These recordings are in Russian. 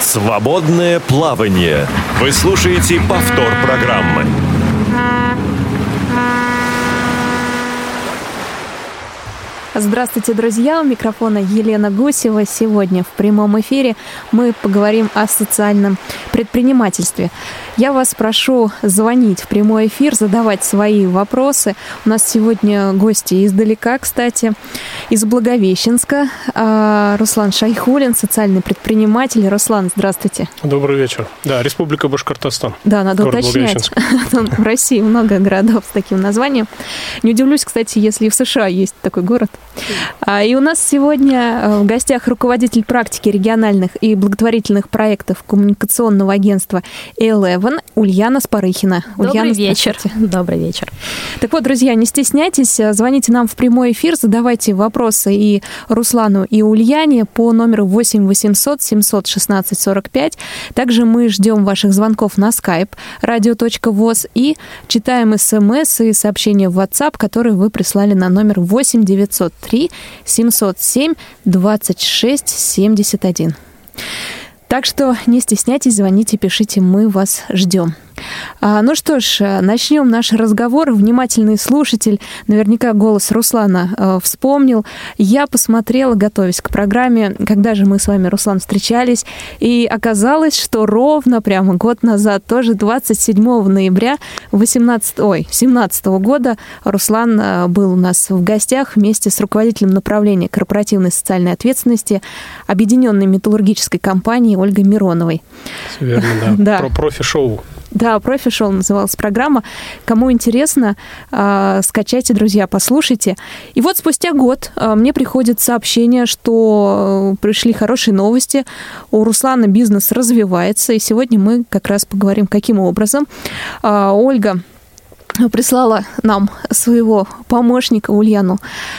Свободное плавание. Вы слушаете повтор программы. Здравствуйте, друзья! У микрофона Елена Гусева. Сегодня в прямом эфире мы поговорим о социальном предпринимательстве. Я вас прошу звонить в прямой эфир, задавать свои вопросы. У нас сегодня гости издалека, кстати, из Благовещенска. А, Руслан Шайхулин, социальный предприниматель. Руслан, здравствуйте. Добрый вечер. Да, Республика Башкортостан. Да, надо уточнять. В России много городов с таким названием. Не удивлюсь, кстати, если и в США есть такой город. А, и у нас сегодня э, в гостях руководитель практики региональных и благотворительных проектов коммуникационного агентства Eleven Ульяна Спарыхина. Добрый Ульяна, вечер. Добрый вечер. Так вот, друзья, не стесняйтесь, э, звоните нам в прямой эфир, задавайте вопросы и Руслану, и Ульяне по номеру 8 800 716 45. Также мы ждем ваших звонков на skype radio.voz и читаем смс и сообщения в WhatsApp, которые вы прислали на номер 8 900 903 707 26 71. Так что не стесняйтесь, звоните, пишите, мы вас ждем. А, ну что ж, э, начнем наш разговор. Внимательный слушатель, наверняка голос Руслана э, вспомнил. Я посмотрела, готовясь к программе, когда же мы с вами, Руслан, встречались, и оказалось, что ровно прямо год назад, тоже 27 ноября 18, ой, 17 года Руслан э, был у нас в гостях вместе с руководителем направления корпоративной социальной ответственности Объединенной металлургической компании Ольгой Мироновой. Все верно, да. да. Про профи-шоу. Да, профи-шоу называлась программа. Кому интересно, э, скачайте, друзья, послушайте. И вот спустя год э, мне приходит сообщение, что э, пришли хорошие новости. У Руслана бизнес развивается, и сегодня мы как раз поговорим, каким образом. Э, Ольга прислала нам своего помощника Ульяну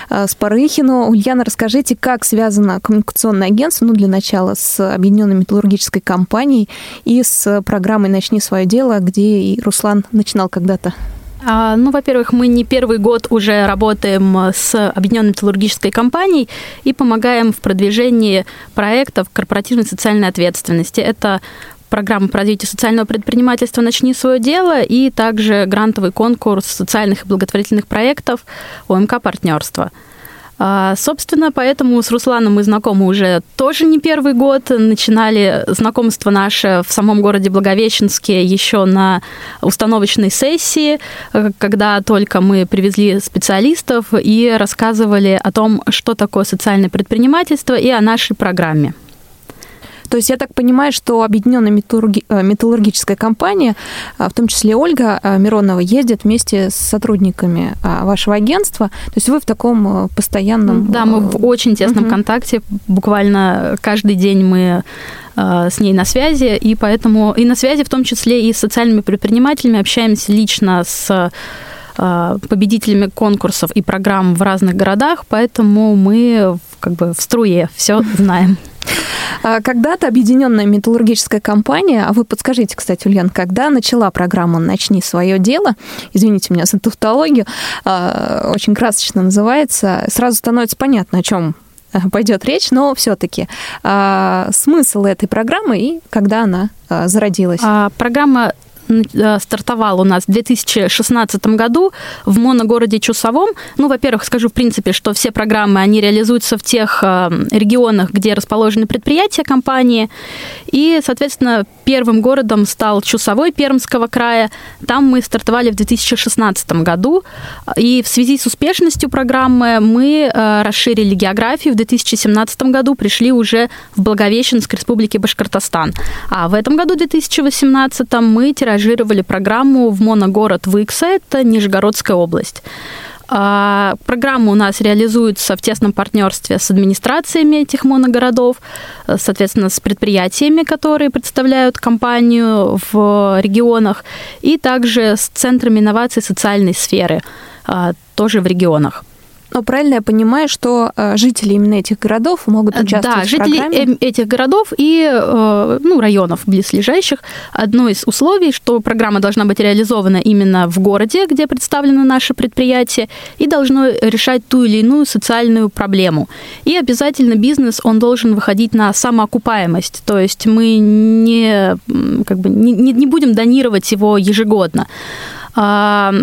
э, Спарыхину. Ульяна, расскажите, как связано коммуникационное агентство, ну, для начала, с Объединенной металлургической компанией и с программой «Начни свое дело», где и Руслан начинал когда-то а, ну, во-первых, мы не первый год уже работаем с Объединенной металлургической компанией и помогаем в продвижении проектов корпоративной социальной ответственности. Это программа по развитию социального предпринимательства «Начни свое дело» и также грантовый конкурс социальных и благотворительных проектов ОМК «Партнерство». А, собственно, поэтому с Русланом мы знакомы уже тоже не первый год. Начинали знакомство наше в самом городе Благовещенске еще на установочной сессии, когда только мы привезли специалистов и рассказывали о том, что такое социальное предпринимательство и о нашей программе. То есть я так понимаю, что объединенная металлурги... Э, металлургическая компания, а, в том числе Ольга а, Миронова, ездит вместе с сотрудниками а, вашего агентства. То есть вы в таком э, постоянном... Да, мы в очень тесном угу. контакте. Буквально каждый день мы с ней на связи, и поэтому и на связи в том числе и с социальными предпринимателями общаемся лично с победителями конкурсов и программ в разных городах, поэтому мы как бы в струе все знаем. А когда-то объединенная металлургическая компания, а вы подскажите, кстати, Ульян, когда начала программа «Начни свое дело», извините меня за тавтологию, а, очень красочно называется, сразу становится понятно, о чем пойдет речь, но все-таки а, смысл этой программы и когда она зародилась? Программа Э, стартовал у нас в 2016 году в моногороде Чусовом. Ну, во-первых, скажу в принципе, что все программы, они реализуются в тех э, регионах, где расположены предприятия компании. И, соответственно, первым городом стал Чусовой Пермского края. Там мы стартовали в 2016 году. И в связи с успешностью программы мы э, расширили географию. В 2017 году пришли уже в Благовещенск Республики Башкортостан. А в этом году, 2018, мы тиражировали программу в моногород Выкса, это Нижегородская область. А, программа у нас реализуется в тесном партнерстве с администрациями этих моногородов, соответственно, с предприятиями, которые представляют компанию в регионах, и также с центрами инноваций социальной сферы, а, тоже в регионах. Но правильно я понимаю, что э, жители именно этих городов могут э, участвовать да, в жители программе? этих городов и э, ну, районов близлежащих. Одно из условий, что программа должна быть реализована именно в городе, где представлено наше предприятие, и должно решать ту или иную социальную проблему. И обязательно бизнес, он должен выходить на самоокупаемость, то есть мы не, как бы, не, не будем донировать его ежегодно а,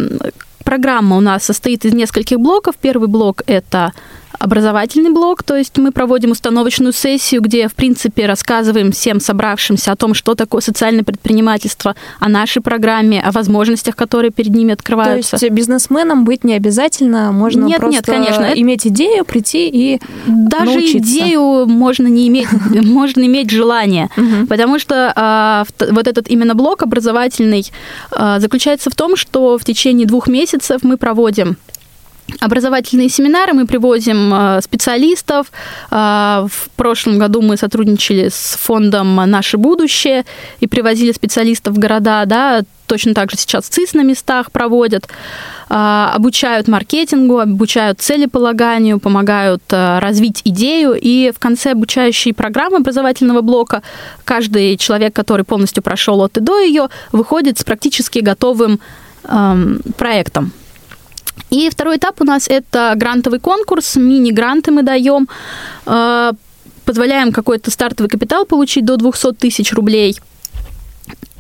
программа у нас состоит из нескольких блоков. Первый блок – это образовательный блок, то есть мы проводим установочную сессию, где, в принципе, рассказываем всем собравшимся о том, что такое социальное предпринимательство, о нашей программе, о возможностях, которые перед ними открываются. То есть бизнесменам быть не обязательно, можно нет, просто нет, конечно. иметь идею, прийти и Даже научиться. идею можно не иметь, можно иметь желание, потому что а, вот этот именно блок образовательный а, заключается в том, что в течение двух месяцев мы проводим образовательные семинары, мы привозим э, специалистов. Э, в прошлом году мы сотрудничали с фондом «Наше будущее» и привозили специалистов в города, да, точно так же сейчас ЦИС на местах проводят, э, обучают маркетингу, обучают целеполаганию, помогают развить идею, и в конце обучающей программы образовательного блока каждый человек, который полностью прошел от и до ее, выходит с практически готовым эм, проектом. И второй этап у нас это грантовый конкурс, мини-гранты мы даем, э, позволяем какой-то стартовый капитал получить до 200 тысяч рублей –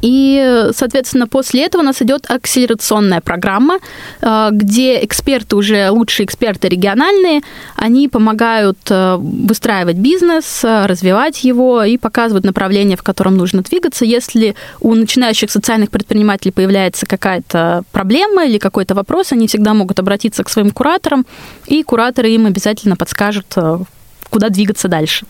и, соответственно, после этого у нас идет акселерационная программа, э, где эксперты, уже лучшие эксперты региональные, они помогают э, выстраивать бизнес, э, развивать его и показывают направление, в котором нужно двигаться. Если у начинающих социальных предпринимателей появляется какая-то проблема или какой-то вопрос, они всегда могут обратиться к своим кураторам, и кураторы им обязательно подскажут, куда двигаться дальше.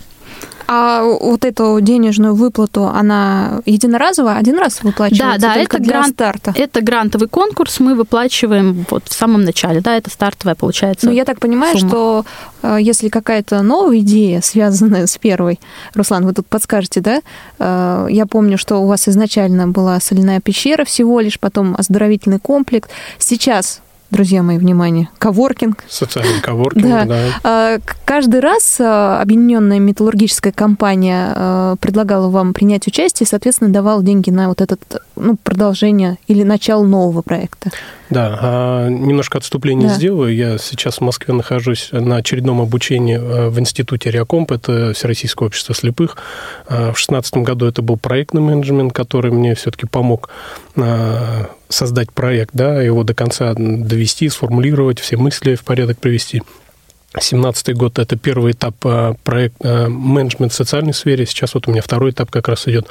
А вот эту денежную выплату, она единоразовая, один раз выплачивается? Да, да, это для грант, старта. Это грантовый конкурс, мы выплачиваем вот в самом начале, да, это стартовая получается. Ну, я так понимаю, сумма. что э, если какая-то новая идея, связанная с первой, Руслан, вы тут подскажете, да? Э, я помню, что у вас изначально была соляная пещера всего лишь, потом оздоровительный комплекс. Сейчас друзья мои, внимание, коворкинг. Социальный коворкинг, да. да. А, каждый раз а, объединенная металлургическая компания а, предлагала вам принять участие соответственно, давала деньги на вот это ну, продолжение или начало нового проекта. Да, а немножко отступление да. сделаю. Я сейчас в Москве нахожусь на очередном обучении э, в институте Реакомп, это Всероссийское общество слепых. А, в 2016 году это был проектный менеджмент, который мне все-таки помог а, создать проект, да, его до конца довести, сформулировать, все мысли в порядок привести. 2017 год – это первый этап э, проект э, менеджмент в социальной сфере. Сейчас вот у меня второй этап как раз идет.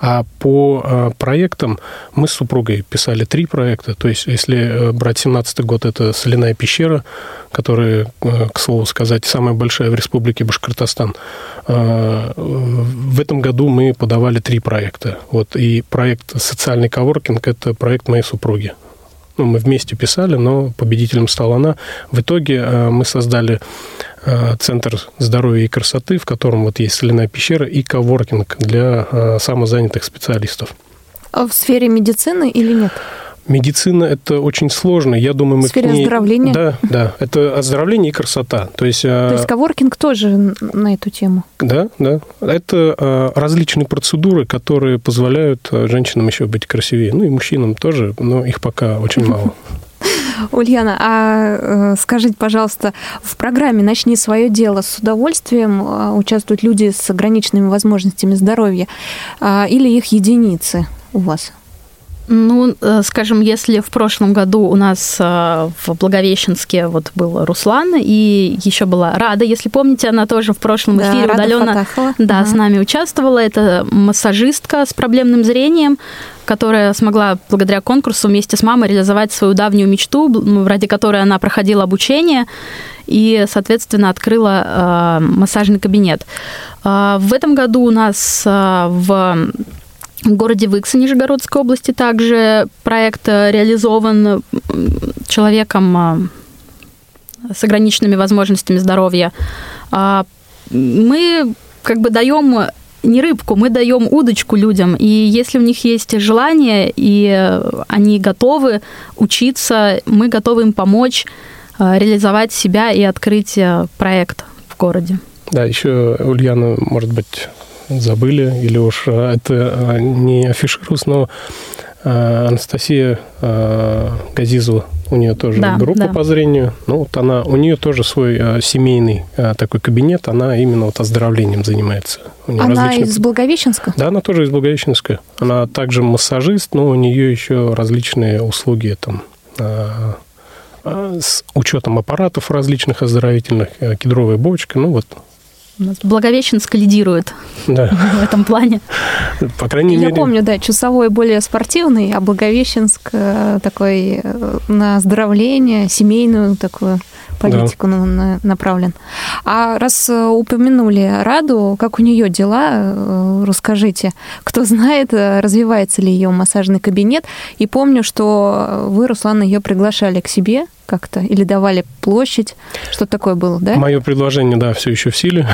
А по э, проектам мы с супругой писали три проекта. То есть, если брать 2017 год, это соляная пещера, которая, к слову сказать, самая большая в республике Башкортостан. В этом году мы подавали три проекта. Вот, и проект «Социальный коворкинг» – это проект моей супруги. Ну, мы вместе писали, но победителем стала она. В итоге э, мы создали э, Центр здоровья и красоты, в котором вот есть соляная пещера и коворкинг для э, самозанятых специалистов. А в сфере медицины или нет? Медицина – это очень сложно. Я думаю, мы сфере к ней... оздоровления? Да, да. Это оздоровление и красота. То есть, То есть коворкинг тоже на эту тему? Да, да. Это различные процедуры, которые позволяют женщинам еще быть красивее. Ну и мужчинам тоже, но их пока очень мало. Ульяна, а скажите, пожалуйста, в программе «Начни свое дело» с удовольствием участвуют люди с ограниченными возможностями здоровья или их единицы у вас? Ну, э, скажем, если в прошлом году у нас э, в Благовещенске вот был Руслан, и еще была Рада, если помните, она тоже в прошлом эфире да, удаленно да, ага. с нами участвовала. Это массажистка с проблемным зрением, которая смогла благодаря конкурсу вместе с мамой реализовать свою давнюю мечту, ради которой она проходила обучение и, соответственно, открыла э, массажный кабинет. Э, в этом году у нас э, в в городе Выкса Нижегородской области также проект э, реализован человеком а, с ограниченными возможностями здоровья. А, мы как бы даем не рыбку, мы даем удочку людям. И если у них есть желание, и они готовы учиться, мы готовы им помочь реализовать себя и открыть проект в городе. Да, еще Ульяна, может быть, забыли, или уж это не афишируется, но Анастасия Газизова у нее тоже да, группа да. по зрению. Ну, вот она, у нее тоже свой э, семейный э, такой кабинет, она именно вот оздоровлением занимается. она различные... из Благовещенска? Да, она тоже из Благовещенска. Она также массажист, но у нее еще различные услуги там э, э, с учетом аппаратов различных оздоровительных, э, кедровая бочка, ну вот у нас Благовещенск лидирует да. в этом плане. По крайней Я мере... Помню, да, Чусовой более спортивный, а Благовещенск э, такой э, на оздоровление, семейную такую политику да. на, направлен. А раз э, упомянули Раду, как у нее дела, расскажите. Кто знает, развивается ли ее массажный кабинет. И помню, что вы, Руслан, ее приглашали к себе как-то? Или давали площадь? Что такое было, да? Мое предложение, да, все еще в силе.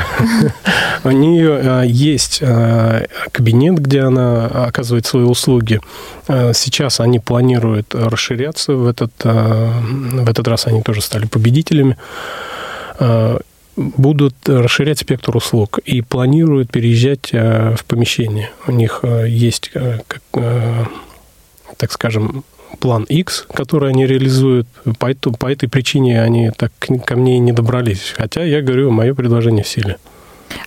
У нее а, есть а, кабинет, где она оказывает свои услуги. А, сейчас они планируют расширяться. В этот, в этот раз они тоже стали победителями будут расширять спектр услуг и планируют переезжать в помещение. У них есть, так скажем, план X, который они реализуют. По, эту, по этой причине они так ко мне и не добрались. Хотя я говорю, мое предложение в силе.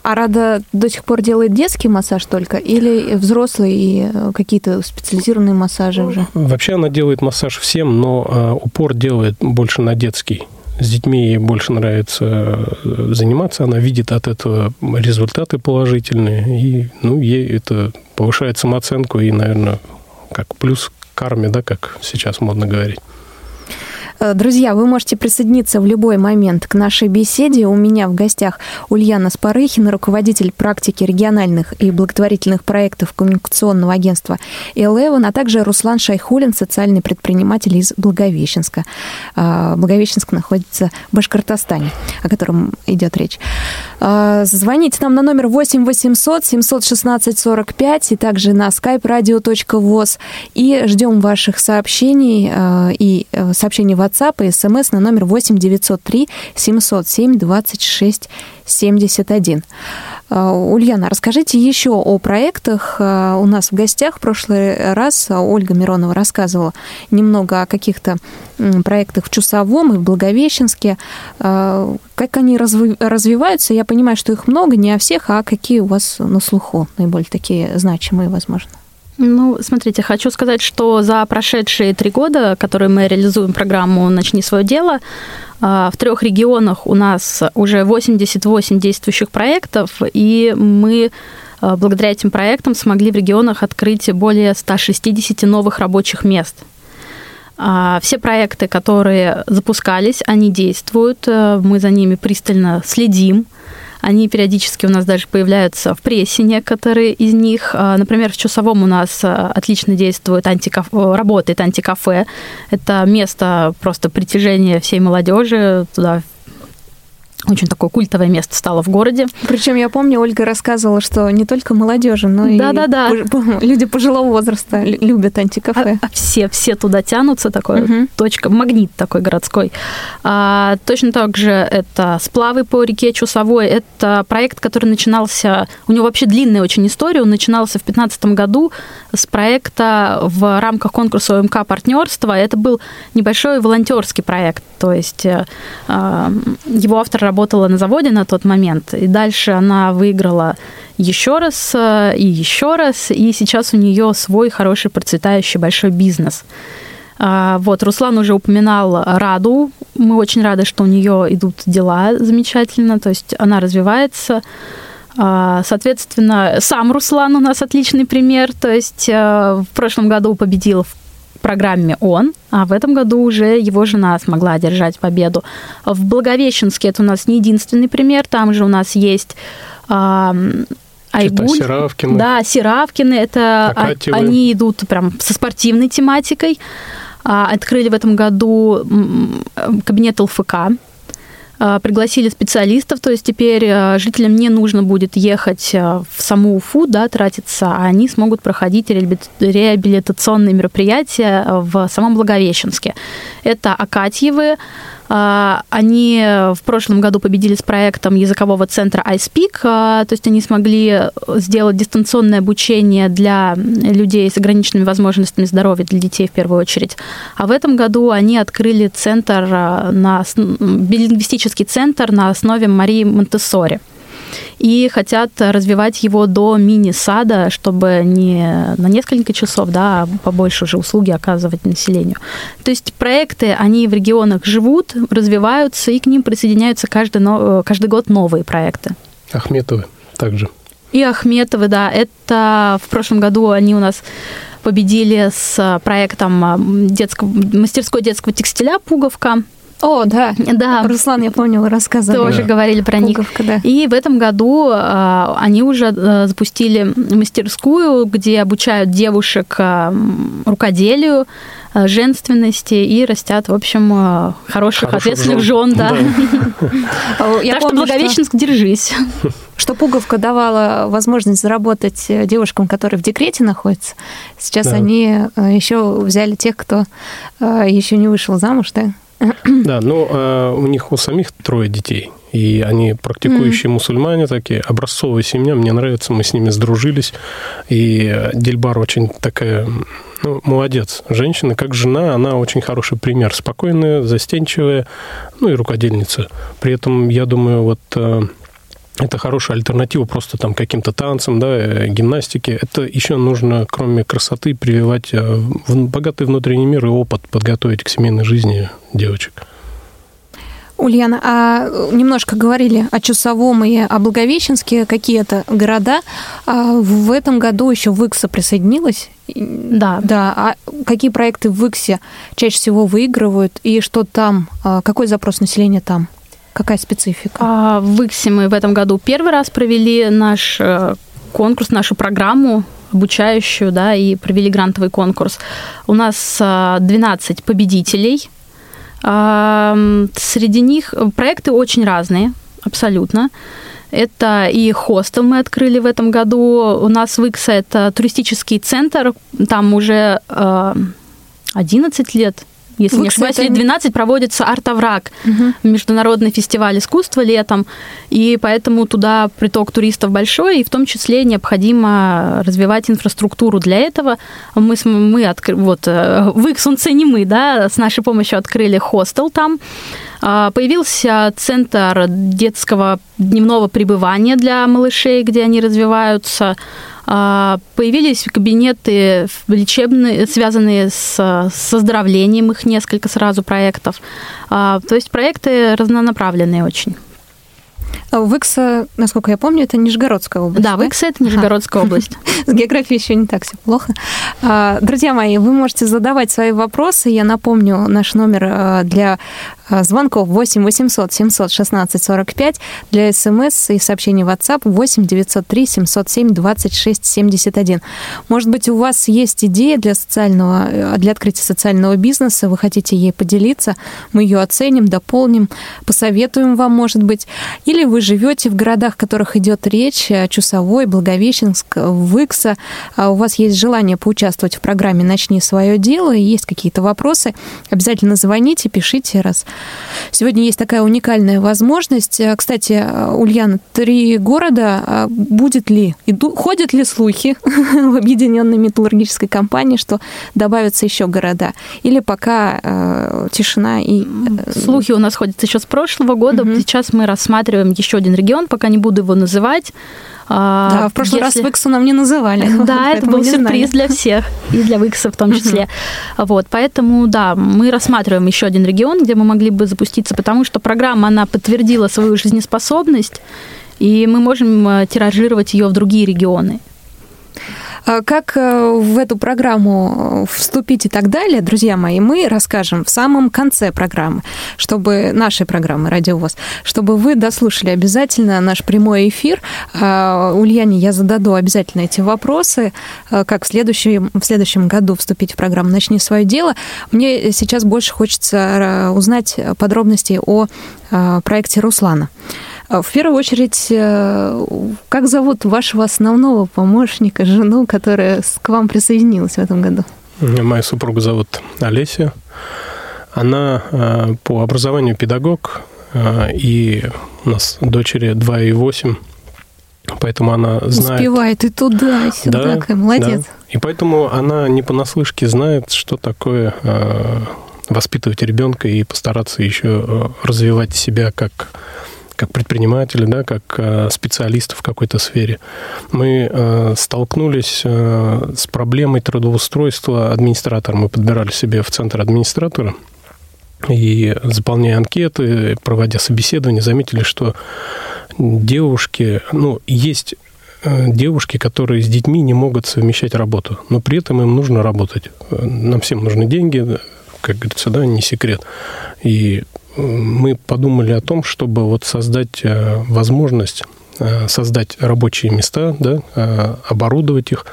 А Рада до сих пор делает детский массаж только или взрослые и э, какие-то специализированные массажи уже? Вообще она делает массаж всем, но э, упор делает больше на детский. С детьми ей больше нравится э, заниматься, она видит от этого результаты положительные, и ну, ей это повышает самооценку и, наверное, как плюс карме, да, как сейчас модно говорить. Э, друзья, вы можете присоединиться в любой момент к нашей беседе. У меня в гостях Ульяна Спарыхина, руководитель практики региональных и благотворительных проектов коммуникационного агентства Eleven, а также Руслан Шайхулин, социальный предприниматель из Благовещенска. Э, Благовещенск находится в Башкортостане, о котором идет речь. Э, звоните нам на номер 8 800 716 45 и также на skype radio.voz и ждем ваших сообщений и сообщений в WhatsApp и смс на номер 8 903 707 26 71. Ульяна, расскажите еще о проектах. А, у нас в гостях в прошлый раз Ольга Миронова рассказывала немного о каких-то проектах в Чусовом и в Благовещенске. А, как они развиваются? Я понимаю, что их много, не о всех, а какие у вас на слуху наиболее такие значимые, возможно? Ну, смотрите, хочу сказать, что за прошедшие три года, которые мы реализуем программу «Начни свое дело», а, в трех регионах у нас уже 88 действующих проектов, и мы а, благодаря этим проектам смогли в регионах открыть более 160 новых рабочих мест. А, все проекты, которые запускались, они действуют, мы за ними пристально следим. Они периодически у нас даже появляются в прессе, некоторые из них. А, например, в Чусовом у нас а, отлично действует антикафе, работает антикафе. Это место просто притяжения всей молодежи. Туда очень такое культовое место стало в городе. Причем я помню, Ольга рассказывала, что не только молодежи, но да, и да, да. люди пожилого возраста любят антикафе. А, а все, все туда тянутся, такой угу. точка, магнит такой городской. А, точно так же это сплавы по реке Чусовой. Это проект, который начинался, у него вообще длинная очень история, он начинался в 2015 году с проекта в рамках конкурса ОМК партнерства. Это был небольшой волонтерский проект, то есть э, его автор работала на заводе на тот момент, и дальше она выиграла еще раз э, и еще раз, и сейчас у нее свой хороший процветающий большой бизнес. А, вот, Руслан уже упоминал Раду. Мы очень рады, что у нее идут дела замечательно, то есть она развивается. А, соответственно, сам Руслан у нас отличный пример. То есть э, в прошлом году победил в программе он, а в этом году уже его жена смогла одержать победу. В Благовещенске это у нас не единственный пример, там же у нас есть Айгуль. Серавкины. Да, Серавкины. Это Акатьевы. они идут прям со спортивной тематикой. А, открыли в этом году кабинет ЛФК. А, пригласили специалистов, то есть теперь а, жителям не нужно будет ехать а, в саму Уфу, да, тратиться, а они смогут проходить реабилитационные мероприятия в самом Благовещенске. Это Акатьевы, они в прошлом году победили с проектом языкового центра iSpeak, а, то есть они смогли сделать дистанционное обучение для людей с ограниченными возможностями здоровья, для детей в первую очередь. А в этом году они открыли центр, а, на, билингвистический центр на основе Марии Монтессори и хотят развивать его до мини-сада, чтобы не на несколько часов, да, а побольше уже услуги оказывать населению. То есть проекты, они в регионах живут, развиваются, и к ним присоединяются каждый, каждый год новые проекты. Ахметовы также. И Ахметовы, да. Это в прошлом году они у нас победили с проектом детского, мастерской детского текстиля «Пуговка». О, да. Да. Руслан, я помню, вы рассказывали. Тоже да. говорили про Пуговка, них. Да. И в этом году э, они уже э, запустили мастерскую, где обучают девушек э, рукоделию, э, женственности и растят, в общем, э, хороших, хороших ответственных жен. да. Так что Благовещенск, держись. Что пуговка давала возможность заработать э, девушкам, которые в декрете находятся. Сейчас они еще взяли тех, кто еще не вышел замуж, да? Да, ну, а у них у самих трое детей, и они практикующие mm. мусульмане такие, образцовая семья, мне нравится, мы с ними сдружились, и Дельбар очень такая, ну, молодец. Женщина, как жена, она очень хороший пример, спокойная, застенчивая, ну и рукодельница. При этом, я думаю, вот э, это хорошая альтернатива просто там каким-то танцам, да, э, гимнастике. Это еще нужно, кроме красоты, прививать э, богатый внутренний мир и опыт, подготовить к семейной жизни девочек. Ульяна, а немножко говорили о Чусовом и о Благовещенске, какие-то города. А в этом году еще Выкса присоединилась. Да. Да. А какие проекты в Выксе чаще всего выигрывают и что там, а какой запрос населения там? Какая специфика? А, в Иксе мы в этом году первый раз провели наш э, конкурс, нашу программу обучающую, да, и провели грантовый конкурс. У нас 12 э, победителей. Среди них проекты очень разные, абсолютно. Это и хостел мы открыли в этом году. У нас в Иксе это туристический центр. Там уже 11 э, лет если Вы, не ошибаюсь, лет 12 проводится «Артовраг», угу. международный фестиваль искусства летом, и поэтому туда приток туристов большой, и в том числе необходимо развивать инфраструктуру для этого. Мы, мы откры... вот, э, в Иксунце не мы, да, с нашей помощью открыли хостел там, а, Появился центр детского дневного пребывания для малышей, где они развиваются. А, появились кабинеты лечебные, связанные с, с оздоровлением, их несколько сразу проектов. А, то есть проекты разнонаправленные очень. А Выкса, насколько я помню, это Нижегородская область. Да, да? Выкса это Нижегородская ага. область. С географией еще не так все плохо. Друзья мои, вы можете задавать свои вопросы. Я напомню наш номер для а, звонков 8 800 716 45, для смс и сообщений WhatsApp 8 903 707 26 71. Может быть, у вас есть идея для социального, э, для открытия социального бизнеса, вы хотите ей поделиться, мы ее оценим, дополним, посоветуем вам, может быть. Или вы живете в городах, в которых идет речь, э, Чусовой, Благовещенск, Выкса, а у вас есть желание поучаствовать в программе «Начни свое дело», и есть какие-то вопросы, обязательно звоните, пишите, раз Сегодня есть такая уникальная возможность. Э, кстати, э, Ульяна, три города. Будет ли, иду, ходят ли слухи в объединенной металлургической компании, что добавятся еще города? Или пока э, тишина и... Слухи у нас ходят еще с прошлого года. Угу. Сейчас мы рассматриваем еще один регион, пока не буду его называть. А, да, в прошлый если... раз Виксу нам не называли. Да, это был сюрприз для всех, и для Викса в том числе. Вот, поэтому, да, мы рассматриваем еще один регион, где мы могли бы запуститься, потому что программа, она подтвердила свою жизнеспособность, и мы можем э, тиражировать ее в другие регионы. А как э, в эту программу э, вступить и так далее, друзья мои, мы расскажем в самом конце программы, чтобы нашей программы «Радиовоз», чтобы вы дослушали обязательно наш прямой эфир. Ульяне я зададу обязательно эти вопросы, э, как в следующем, в следующем году вступить в программу «Начни свое дело». Мне сейчас больше хочется узнать подробности о проекте Руслана. А, в первую очередь, э, как зовут вашего основного помощника, жену, которая к вам присоединилась в этом году? Моя супруга зовут Олеся. Она по образованию педагог, и у нас дочери 2,8 Поэтому она знает... Успевает и туда, и сюда, да, какая молодец. Да. И поэтому она не понаслышке знает, что такое э, воспитывать ребенка и постараться еще э, развивать себя как как предприниматели, да, как э, специалисты в какой-то сфере. Мы э, столкнулись э, с проблемой трудоустройства администратора. Мы подбирали себе в центр администратора и заполняя анкеты, проводя собеседования, заметили, что девушки, ну, есть девушки, которые с детьми не могут совмещать работу, но при этом им нужно работать. Нам всем нужны деньги, как говорится, да, не секрет. И мы подумали о том, чтобы вот создать э, возможность создать рабочие места, да, оборудовать их,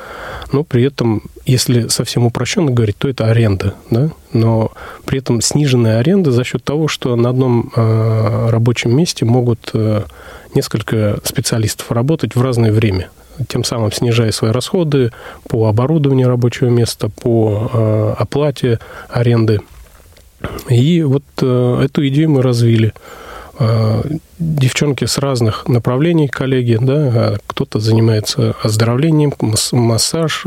но при этом, если совсем упрощенно говорить, то это аренда, да, но при этом сниженная аренда за счет того, что на одном рабочем месте могут несколько специалистов работать в разное время тем самым снижая свои расходы по оборудованию рабочего места, по э, оплате аренды. И вот э, эту идею мы развили. Э, девчонки с разных направлений, коллеги, да, кто-то занимается оздоровлением, массаж,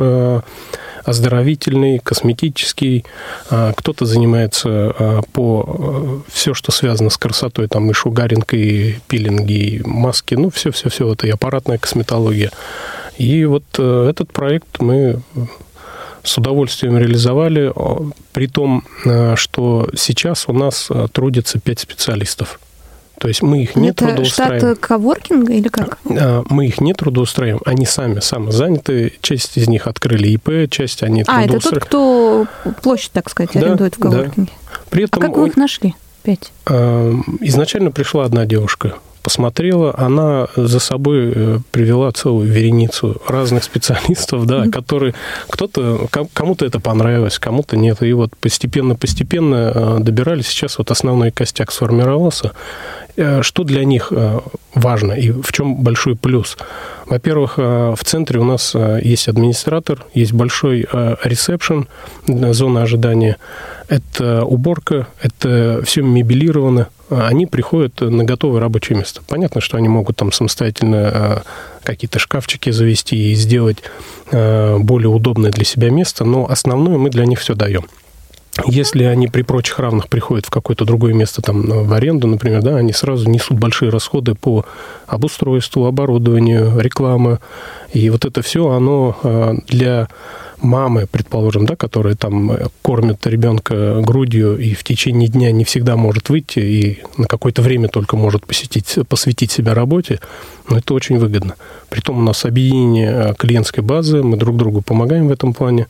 оздоровительный, косметический, а, кто-то занимается а, по э, все, что связано с красотой, там и шугаринг, и пилинги, и маски, ну, все-все-все, это и аппаратная косметология. И вот э, этот проект мы с удовольствием реализовали, при том, э, что сейчас у нас трудится пять специалистов. То есть мы их не это трудоустраиваем. штат коворкинга или как? А, мы их не трудоустраиваем. Они сами самозаняты. Часть из них открыли ИП, часть они А, это тот, кто площадь, так сказать, да, арендует в коворкинге. Да. При этом, а как вы их нашли? Пять. А, изначально пришла одна девушка посмотрела, она за собой э, привела целую вереницу разных специалистов, да, mm-hmm. которые кто-то, кому-то это понравилось, кому-то нет. И вот постепенно-постепенно э, добирались. Сейчас вот основной костяк сформировался. Э, что для них важно и в чем большой плюс? Во-первых, в центре у нас есть администратор, есть большой ресепшн, зона ожидания. Это уборка, это все мебелировано, они приходят на готовое рабочее место. Понятно, что они могут там самостоятельно а, какие-то шкафчики завести и сделать а, более удобное для себя место, но основное мы для них все даем. Если они при прочих равных приходят в какое-то другое место, там, в аренду, например, да, они сразу несут большие расходы по обустройству, оборудованию, рекламе. И вот это все, оно а, для мамы, предположим, да, которая там э, кормит ребенка грудью и в течение дня не всегда может выйти и на какое-то время только может посетить, посвятить себя работе, но это очень выгодно. Притом у нас объединение э, клиентской базы, мы друг другу помогаем в этом плане.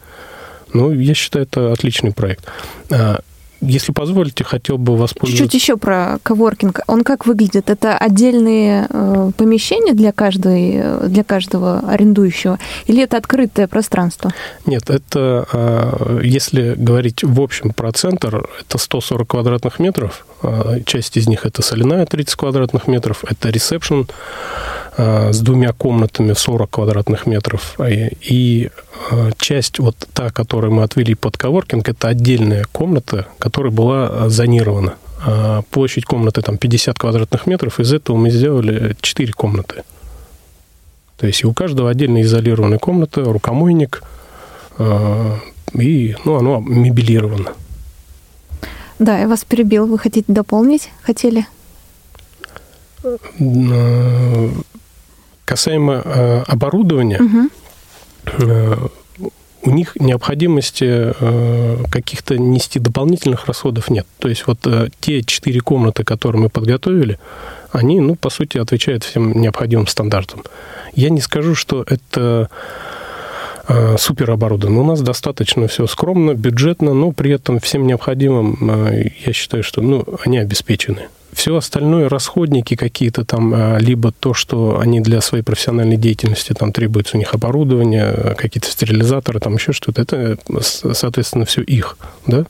Ну, я считаю, это отличный проект. А, если позволите, хотел бы воспользоваться... Чуть-чуть еще про коворкинг. Он как выглядит? Это отдельные э, помещения для, каждой, э, для каждого арендующего? Или это открытое пространство? Нет, это, э, если говорить в общем про центр, это 140 квадратных метров. Э, часть из них это соляная 30 квадратных метров, это ресепшн с двумя комнатами 40 квадратных метров. И э, часть, вот та, которую мы отвели под коворкинг, это отдельная комната, которая была э, зонирована. А площадь комнаты там 50 квадратных метров, из этого мы сделали 4 комнаты. То есть и у каждого отдельно изолированная комната, рукомойник, э, и ну, оно мебелировано. Да, я вас перебил. Вы хотите дополнить? Хотели? Э, касаемо оборудования, угу у них необходимости э, каких-то нести дополнительных расходов нет. То есть вот э, те четыре комнаты, которые мы подготовили, они, ну, по сути, отвечают всем необходимым стандартам. Я не скажу, что это э, супер оборудовано. У нас достаточно все скромно, бюджетно, но при этом всем необходимым, я считаю, что ну, они обеспечены. Все остальное, расходники какие-то там, а, либо то, что они для своей профессиональной деятельности, там требуется у них оборудование, какие-то стерилизаторы, там еще что-то, это, соответственно, все их, да.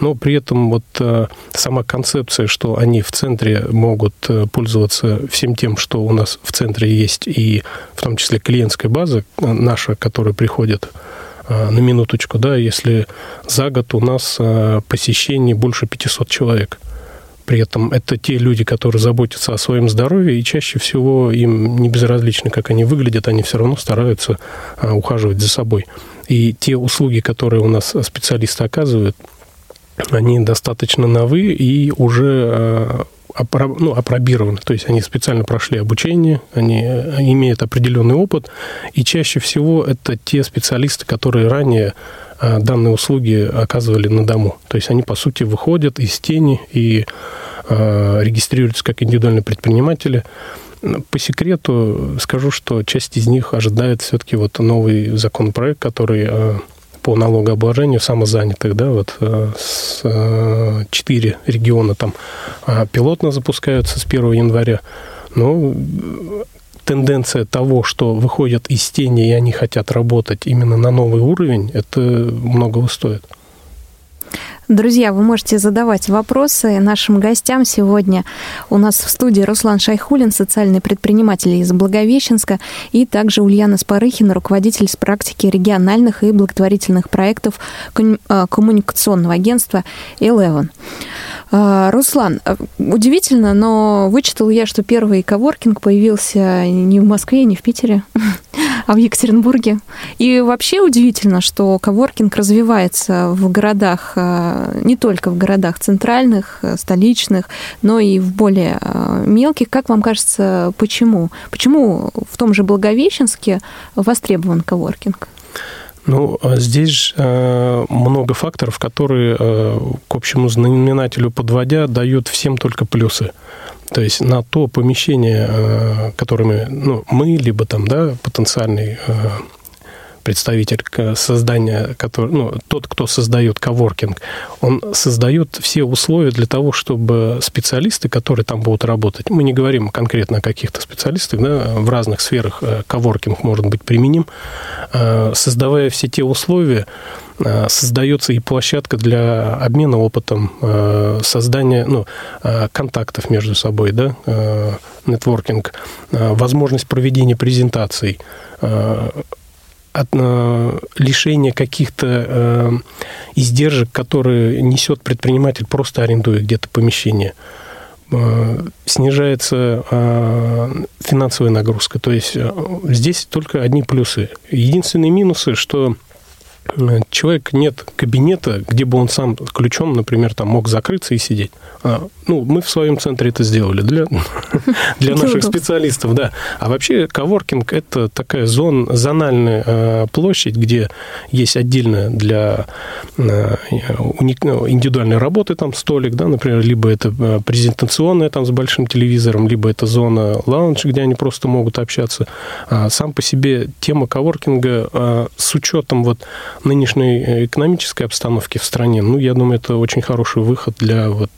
Но при этом вот а, сама концепция, что они в центре могут э, пользоваться всем тем, что у нас в центре есть, и в том числе клиентская база наша, которая приходит на минуточку, да, если за год у нас посещений больше 500 человек. При этом это те люди, которые заботятся о своем здоровье, и чаще всего им не безразлично, как они выглядят, они все равно стараются ухаживать за собой. И те услуги, которые у нас специалисты оказывают, они достаточно новые и уже ну, опробированы, то есть они специально прошли обучение, они имеют определенный опыт, и чаще всего это те специалисты, которые ранее а, данные услуги оказывали на дому. То есть они, по сути, выходят из тени и а, регистрируются как индивидуальные предприниматели. По секрету скажу, что часть из них ожидает все-таки вот новый законопроект, который а, по налогообложению самозанятых, да, вот э, четыре региона там а, пилотно запускаются с 1 января. Ну, тенденция того, что выходят из тени и они хотят работать именно на новый уровень, это многого стоит. Друзья, вы можете задавать вопросы нашим гостям. Сегодня у нас в студии Руслан Шайхулин, социальный предприниматель из Благовещенска, и также Ульяна Спарыхина, руководитель с практики региональных и благотворительных проектов э, коммуникационного агентства Eleven. Э, Руслан, э, удивительно, но вычитал я, что первый коворкинг появился не в Москве, не в Питере, а в Екатеринбурге. И вообще удивительно, что коворкинг развивается в городах, э, не только в городах центральных, э, столичных, но и в более э, мелких. Как вам кажется, почему? Почему в том же Благовещенске востребован коворкинг? Ну, а здесь много факторов, которые к общему знаменателю подводя дают всем только плюсы. То есть на то помещение, э, которое мы, ну, мы либо там, да, потенциальный э, представитель создания, который, ну, тот, кто создает коворкинг, он создает все условия для того, чтобы специалисты, которые там будут работать, мы не говорим конкретно о каких-то специалистах, да, в разных сферах э, коворкинг может быть применим, создавая все те условия, Э, создается и площадка для обмена опытом, э, создания ну, э, контактов между собой, да, нетворкинг, возможность проведения презентаций, от лишения каких-то издержек, которые несет предприниматель, просто арендуя где-то помещение снижается финансовая нагрузка. То есть здесь только одни плюсы. Единственные минусы, что человек нет кабинета, где бы он сам ключом, например, там мог закрыться и сидеть. А, ну, мы в своем центре это сделали для, для наших специалистов, да. А вообще коворкинг – это такая зон, зональная э, площадь, где есть отдельно для э, ну, индивидуальной работы там столик, да, например, либо это э, презентационная там с большим телевизором, либо это зона лаунж, где они просто могут общаться. А сам по себе тема коворкинга с учетом вот нынешней экономической обстановки в стране, ну, я думаю, это очень хороший выход для вот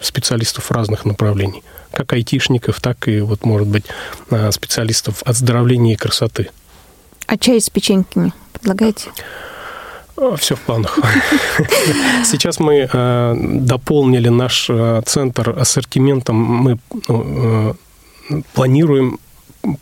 специалистов разных направлений, как айтишников, так и, вот, может быть, а, специалистов оздоровления и красоты. А чай с печеньками предлагаете? А, Все в планах. Сейчас мы дополнили наш центр ассортиментом. Мы планируем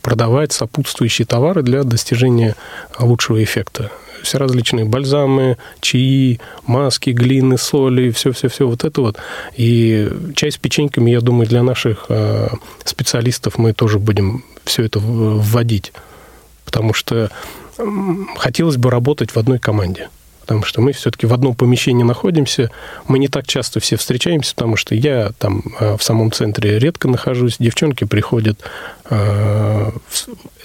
продавать сопутствующие товары для достижения лучшего эффекта все различные бальзамы, чаи, маски, глины, соли, все-все-все вот это вот. И чай с печеньками, я думаю, для наших э, специалистов мы тоже будем все это вводить. Потому что хотелось бы работать в одной команде потому что мы все-таки в одном помещении находимся. Мы не так часто все встречаемся, потому что я там э, в самом центре редко нахожусь, девчонки приходят э,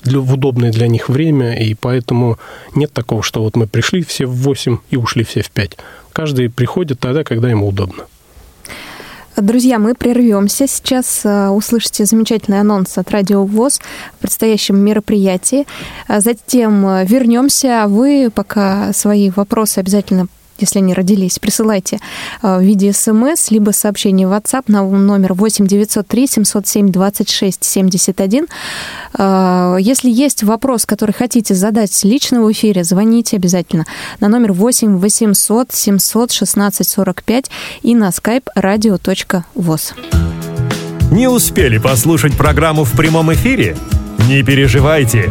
в удобное для них время, и поэтому нет такого, что вот мы пришли все в 8 и ушли все в 5. Каждый приходит тогда, когда ему удобно. Друзья, мы прервемся. Сейчас э, услышите замечательный анонс от Радио ВОЗ о предстоящем мероприятии. А затем э, вернемся. Вы пока свои вопросы обязательно если они родились, присылайте э, в виде смс, либо сообщение в WhatsApp на номер 8 903 707 26 71. Если есть вопрос, который хотите задать лично в эфире, звоните обязательно на номер 8 800 700 16 45 и на skype radio.voz. Не успели послушать программу в прямом эфире? Не переживайте!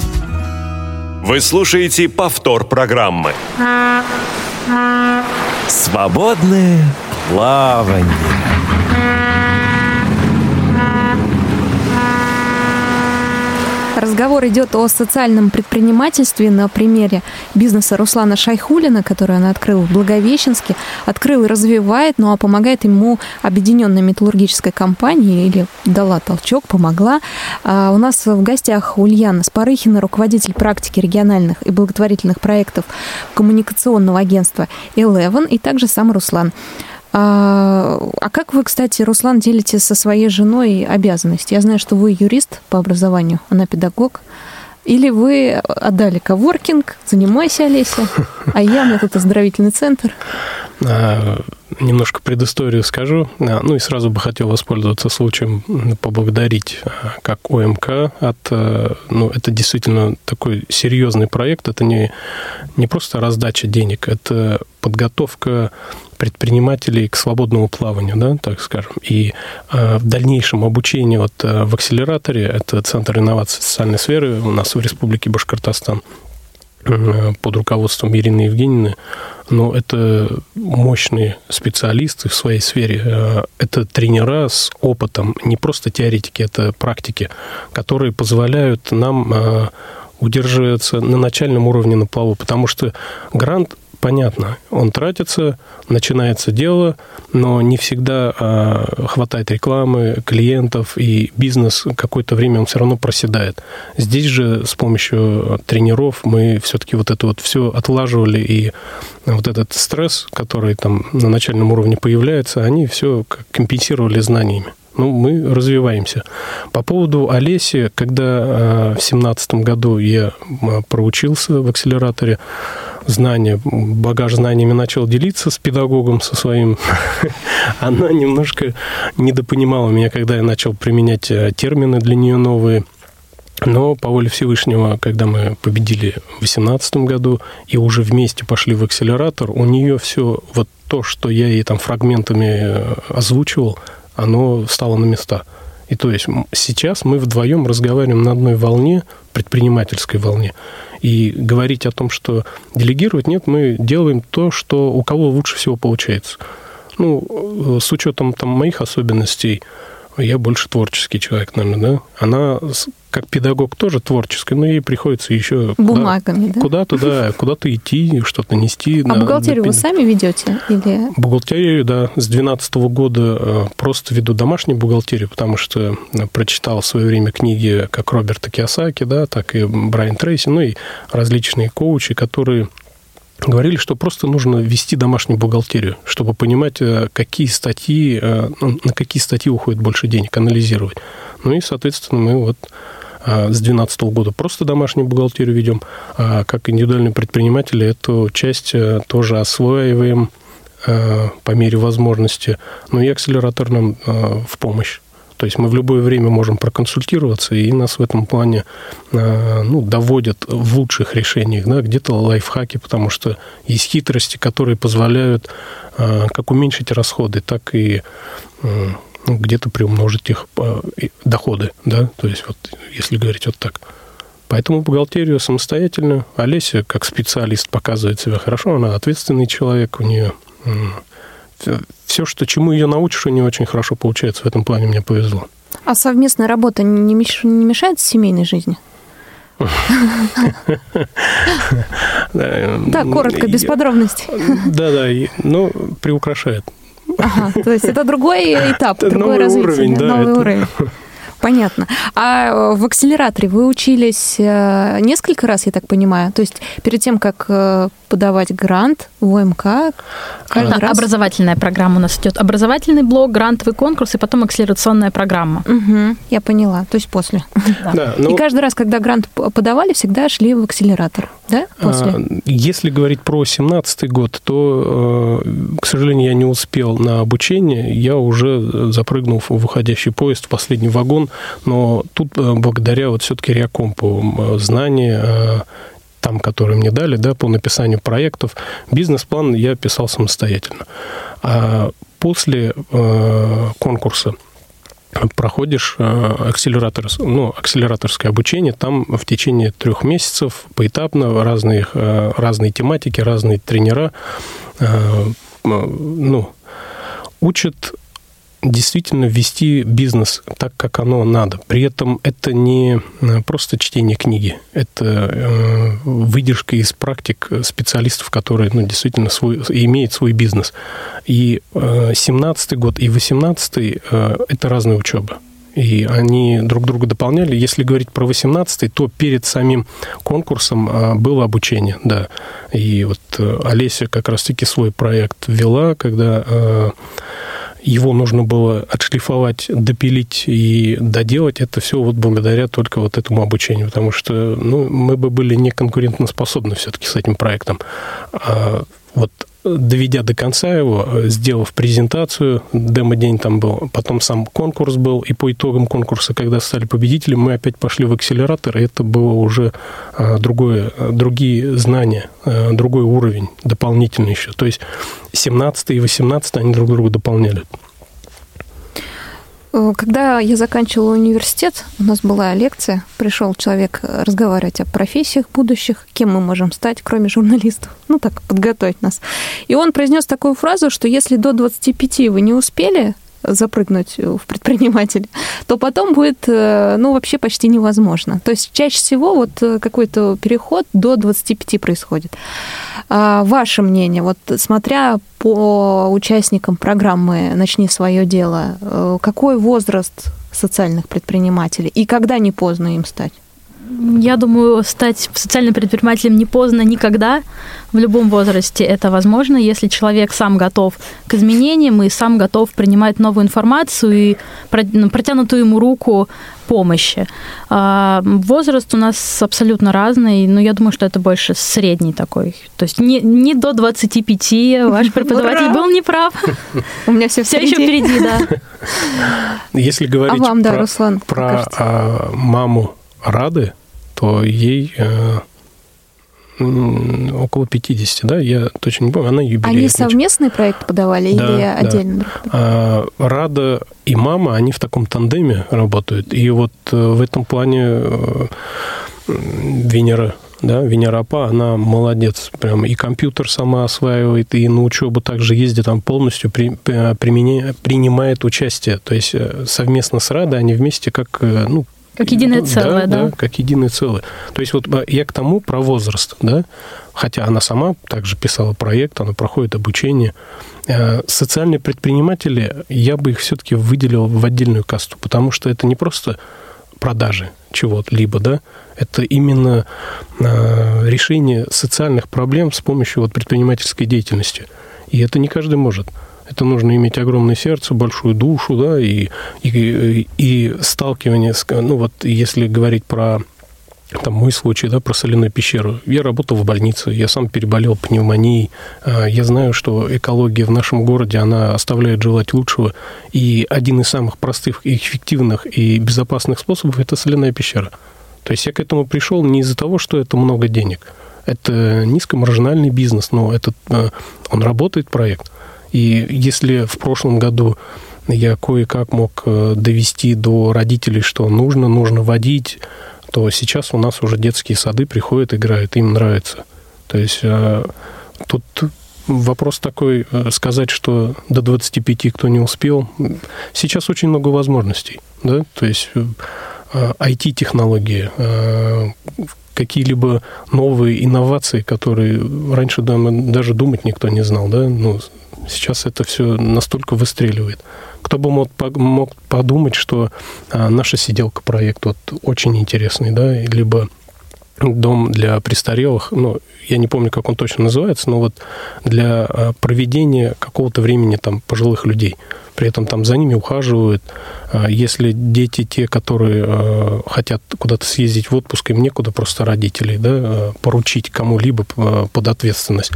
Вы слушаете повтор программы. Свободное плавание. Разговор идет о социальном предпринимательстве на примере бизнеса Руслана Шайхулина, который он открыл в Благовещенске. Открыл и развивает, ну а помогает ему объединенная металлургическая компания, или дала толчок, помогла. А у нас в гостях Ульяна Спарыхина, руководитель практики региональных и благотворительных проектов коммуникационного агентства Eleven, и также сам Руслан. А, а как вы, кстати, Руслан, делите со своей женой обязанности? Я знаю, что вы юрист по образованию, она педагог. Или вы отдали коворкинг, занимайся, Олеся, а я, мне тут оздоровительный центр. А, немножко предысторию скажу. А, ну и сразу бы хотел воспользоваться случаем поблагодарить а, как ОМК от... Ну, это действительно такой серьезный проект. Это не, не просто раздача денег, это подготовка предпринимателей к свободному плаванию, да, так скажем. И э, в дальнейшем обучение вот, э, в акселераторе, это Центр инноваций социальной сферы у нас в Республике Башкортостан, э, под руководством Ирины Евгеньевны, но это мощные специалисты в своей сфере. Э, это тренера с опытом, не просто теоретики, это практики, которые позволяют нам э, удерживаться на начальном уровне на плаву, потому что грант понятно, он тратится, начинается дело, но не всегда а, хватает рекламы, клиентов, и бизнес какое-то время он все равно проседает. Здесь же с помощью тренеров мы все-таки вот это вот все отлаживали, и вот этот стресс, который там на начальном уровне появляется, они все компенсировали знаниями ну, мы развиваемся. По поводу Олеси, когда в семнадцатом году я проучился в акселераторе, знания, багаж знаниями начал делиться с педагогом со своим, она немножко недопонимала меня, когда я начал применять э, термины для нее новые. Но по воле Всевышнего, когда мы победили в 2018 году и уже вместе пошли в акселератор, у нее все вот то, что я ей там фрагментами э, озвучивал, оно стало на места. И то есть сейчас мы вдвоем разговариваем на одной волне, предпринимательской волне. И говорить о том, что делегировать, нет, мы делаем то, что у кого лучше всего получается. Ну, с учетом там моих особенностей, я больше творческий человек, наверное, да. Она как педагог тоже творческая, но ей приходится еще бумагами, куда, да? Куда-то, да, куда-то идти, что-то нести. А на, бухгалтерию на... вы сами ведете или? Бухгалтерию, да, с 2012 года э, просто веду домашнюю бухгалтерию, потому что э, прочитал в свое время книги как Роберта Киосаки, да, так и Брайан Трейси, ну и различные коучи, которые говорили, что просто нужно вести домашнюю бухгалтерию, чтобы понимать, э, какие статьи, ну, на какие статьи уходит больше денег, анализировать. Ну и, соответственно, мы вот с 2012 года просто домашнюю бухгалтерию ведем, а как индивидуальные предприниматели эту часть э, тоже осваиваем э, по мере возможности. Ну и акселератор нам э, в помощь. То есть мы в любое время можем проконсультироваться, и нас в этом плане ну, доводят в лучших решениях, да, где-то лайфхаки, потому что есть хитрости, которые позволяют как уменьшить расходы, так и ну, где-то приумножить их э, доходы, да, то есть вот если говорить вот так. Поэтому бухгалтерию самостоятельно. Олеся, как специалист, показывает себя хорошо. Она ответственный человек. У нее все, что чему ее научишь, у нее очень хорошо получается. В этом плане мне повезло. А совместная работа не мешает семейной жизни? Да, коротко, без подробностей. Да, да, ну, приукрашает. Ага, то есть это другой этап, другое развитие, новый уровень. Понятно. А э, в акселераторе вы учились э, несколько раз, я так понимаю? То есть перед тем, как э, подавать грант в ОМК, каждый раз... Образовательная программа у нас идет. Образовательный блок, грантовый конкурс и потом акселерационная программа. Угу, я поняла. То есть после. Да. Да, ну... И каждый раз, когда грант подавали, всегда шли в акселератор. Да, после? Если говорить про 17 год, то, к сожалению, я не успел на обучение, я уже запрыгнул в выходящий поезд, в последний вагон, но тут благодаря вот все-таки Реакомпу знания там, которые мне дали, да, по написанию проектов, бизнес-план я писал самостоятельно. А после э, конкурса проходишь э, акселератор, ну, акселераторское обучение, там в течение трех месяцев поэтапно разные, э, разные тематики, разные тренера э, ну, учат действительно вести бизнес так, как оно надо. При этом это не э, просто чтение книги, это э, выдержка из практик специалистов, которые ну, действительно свой, имеют свой бизнес. И э, 17 год и 18 э, это разная учеба. И они друг друга дополняли. Если говорить про 18 то перед самим конкурсом э, было обучение, да. И вот э, Олеся как раз-таки свой проект вела, когда его нужно было отшлифовать, допилить и доделать. Это все вот благодаря только вот этому обучению, потому что ну, мы бы были не конкурентоспособны все-таки с этим проектом. А вот доведя до конца его, сделав презентацию, демо-день там был, потом сам конкурс был, и по итогам конкурса, когда стали победителем, мы опять пошли в акселератор, и это было уже а, другое, другие знания, а, другой уровень дополнительный еще. То есть 17 и 18 они друг друга дополняли. Э, когда я заканчивала университет, у нас была лекция, пришел человек разговаривать о профессиях будущих, кем мы можем стать, кроме журналистов, ну так, подготовить нас. И он произнес такую фразу, что если до 25 вы не успели запрыгнуть в предприниматель, то потом будет, э, ну, вообще почти невозможно. То есть чаще всего вот э, какой-то переход до 25 происходит. А ваше мнение, вот смотря по участникам программы «Начни свое дело», э, какой возраст социальных предпринимателей и когда не поздно им стать? Я думаю, стать социальным предпринимателем не поздно никогда. В любом возрасте это возможно, если человек сам готов к изменениям и сам готов принимать новую информацию и ну, протянутую ему руку помощи. А, возраст у нас абсолютно разный, но я думаю, что это больше средний такой. То есть не, не до 25 ваш преподаватель был неправ. У меня все, все еще впереди, да. Если говорить а вам, да, про, Руслан, про а, маму Рады, то ей э, около 50, да, я точно не помню, она юбилей. Они совместный проект подавали да, или да. отдельно? А, Рада и мама, они в таком тандеме работают. И вот э, в этом плане э, Венера да, Венерапа, она молодец, прям и компьютер сама осваивает, и на учебу также ездит, там полностью при, применя, принимает участие, то есть совместно с Радой они вместе как, ну, как единое целое, да, да? Да, как единое целое. То есть вот а, я к тому про возраст, да, хотя она сама также писала проект, она проходит обучение. Э, социальные предприниматели, я бы их все-таки выделил в отдельную касту, потому что это не просто продажи чего-либо, да, это именно э, решение социальных проблем с помощью вот предпринимательской деятельности. И это не каждый может. Это нужно иметь огромное сердце, большую душу, да, и, и, и сталкивание с... Ну, вот если говорить про там мой случай, да, про соляную пещеру. Я работал в больнице, я сам переболел пневмонией. А, я знаю, что экология в нашем городе, она оставляет желать лучшего. И один из самых простых, эффективных и безопасных способов – это соляная пещера. То есть я к этому пришел не из-за того, что это много денег. Это низкомаржинальный бизнес, но этот, а, он работает, проект. И если в прошлом году я кое-как мог э, довести до родителей, что нужно, нужно водить, то сейчас у нас уже детские сады приходят, играют, им нравится. То есть э, тут вопрос такой, э, сказать, что до 25 кто не успел, сейчас очень много возможностей, да, то есть IT-технологии, какие-либо новые инновации, которые раньше даже думать никто не знал, да, ну, Сейчас это все настолько выстреливает. Кто бы мог, подумать, что а, наша сиделка проект вот очень интересный, да, либо дом для престарелых, ну, я не помню, как он точно называется, но вот для э, проведения какого-то времени там пожилых людей. При этом там за ними ухаживают. А если дети те, которые э, хотят куда-то съездить в отпуск, им некуда просто родителей да, э, поручить кому-либо под ответственность.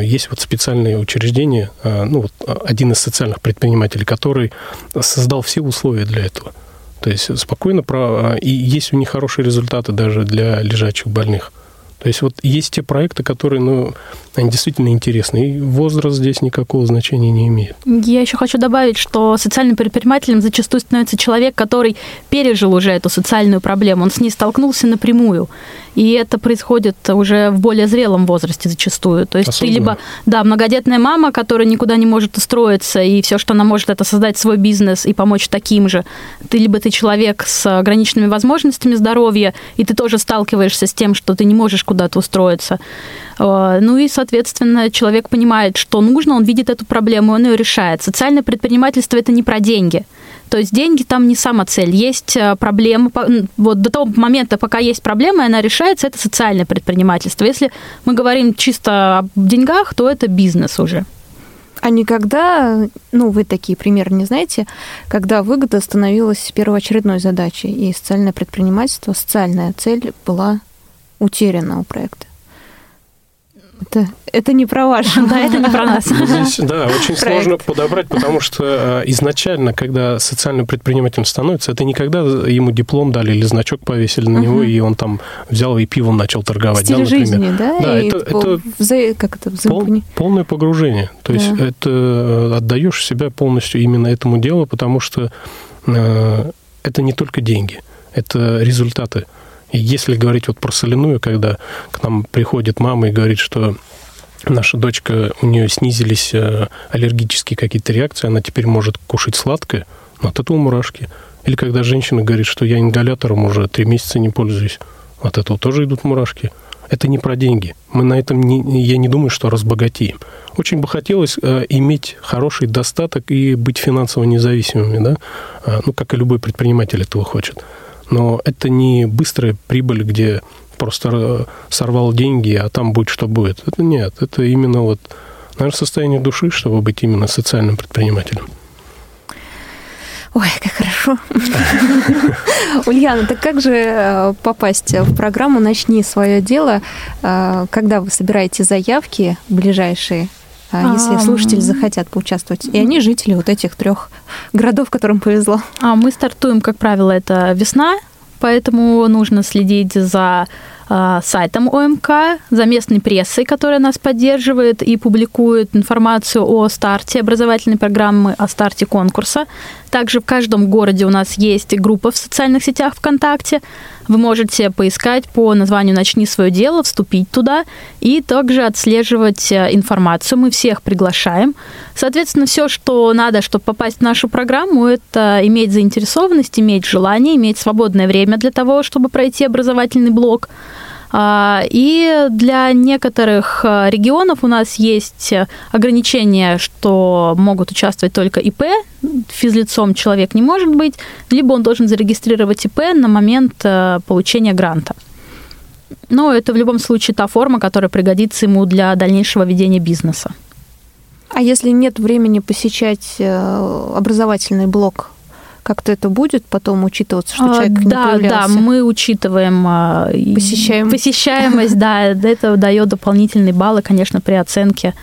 Есть вот специальные учреждения, ну вот один из социальных предпринимателей, который создал все условия для этого – то есть спокойно, про... и есть у них хорошие результаты даже для лежачих больных. То есть вот есть те проекты, которые, ну, они действительно интересны. И возраст здесь никакого значения не имеет. Я еще хочу добавить, что социальным предпринимателем зачастую становится человек, который пережил уже эту социальную проблему, он с ней столкнулся напрямую. И это происходит уже в более зрелом возрасте зачастую. То есть Особенно. ты либо, да, многодетная мама, которая никуда не может устроиться, и все, что она может, это создать свой бизнес и помочь таким же. Ты либо ты человек с ограниченными возможностями здоровья, и ты тоже сталкиваешься с тем, что ты не можешь куда-то устроиться. Э, ну и, соответственно, человек понимает, что нужно, он видит эту проблему, он ее решает. Социальное предпринимательство – это не про деньги. То есть деньги там не сама цель. Есть э, проблема, вот до того момента, пока есть проблема, она решается, это социальное предпринимательство. Если мы говорим чисто о деньгах, то это бизнес уже. А никогда, ну, вы такие примеры не знаете, когда выгода становилась первоочередной задачей, и социальное предпринимательство, социальная цель была утеряна у проекта? Это, это не про ваш. Да, это не про нас. Ну, здесь, да, очень сложно подобрать, потому что э, изначально, когда социальным предпринимателем становится, это не когда ему диплом дали или значок повесили на него, и он там взял и пивом начал торговать. Стиль да, жизни, да? Да, это, это вза... как это, пол, полное погружение. То есть это э, отдаешь себя полностью именно этому делу, потому что э, это не только деньги, это результаты и если говорить вот про соляную, когда к нам приходит мама и говорит, что наша дочка, у нее снизились э, аллергические какие-то реакции, она теперь может кушать сладкое, ну, от этого мурашки. Или когда женщина говорит, что я ингалятором уже три месяца не пользуюсь, от этого тоже идут мурашки. Это не про деньги. Мы на этом не, я не думаю, что разбогатеем. Очень бы хотелось э, иметь хороший достаток и быть финансово независимыми, да, а, ну как и любой предприниматель этого хочет. Но это не быстрая прибыль, где просто э, сорвал деньги, а там будет что будет. Это нет. Это именно вот, наверное, состояние души, чтобы быть именно социальным предпринимателем. Ой, как хорошо. Ульяна, так как же э, попасть в программу «Начни свое дело», э, когда вы собираете заявки ближайшие? А если слушатели захотят поучаствовать. И они жители вот этих трех городов, которым повезло. А мы стартуем, как правило, это весна, поэтому нужно следить за а, сайтом ОМК, за местной прессой, которая нас поддерживает и публикует информацию о старте образовательной программы, о старте конкурса. Также в каждом городе у нас есть группа в социальных сетях ВКонтакте. Вы можете поискать по названию «Начни свое дело», вступить туда и также отслеживать э, информацию. Мы всех приглашаем. Соответственно, все, что надо, чтобы попасть в нашу программу, это иметь заинтересованность, иметь желание, иметь свободное время для того, чтобы пройти образовательный блок – и для некоторых а, регионов у нас есть ограничения, что могут участвовать только ИП, физлицом человек не может быть, либо он должен зарегистрировать ИП на момент а, получения гранта. Но это в любом случае та форма, которая пригодится ему для дальнейшего ведения бизнеса. А если нет времени посещать э, образовательный блок как-то это будет потом учитываться, что человек а, не да, появлялся? Да, мы учитываем а, Посещаем. посещаемость, да, это дает дополнительные баллы, конечно, при оценке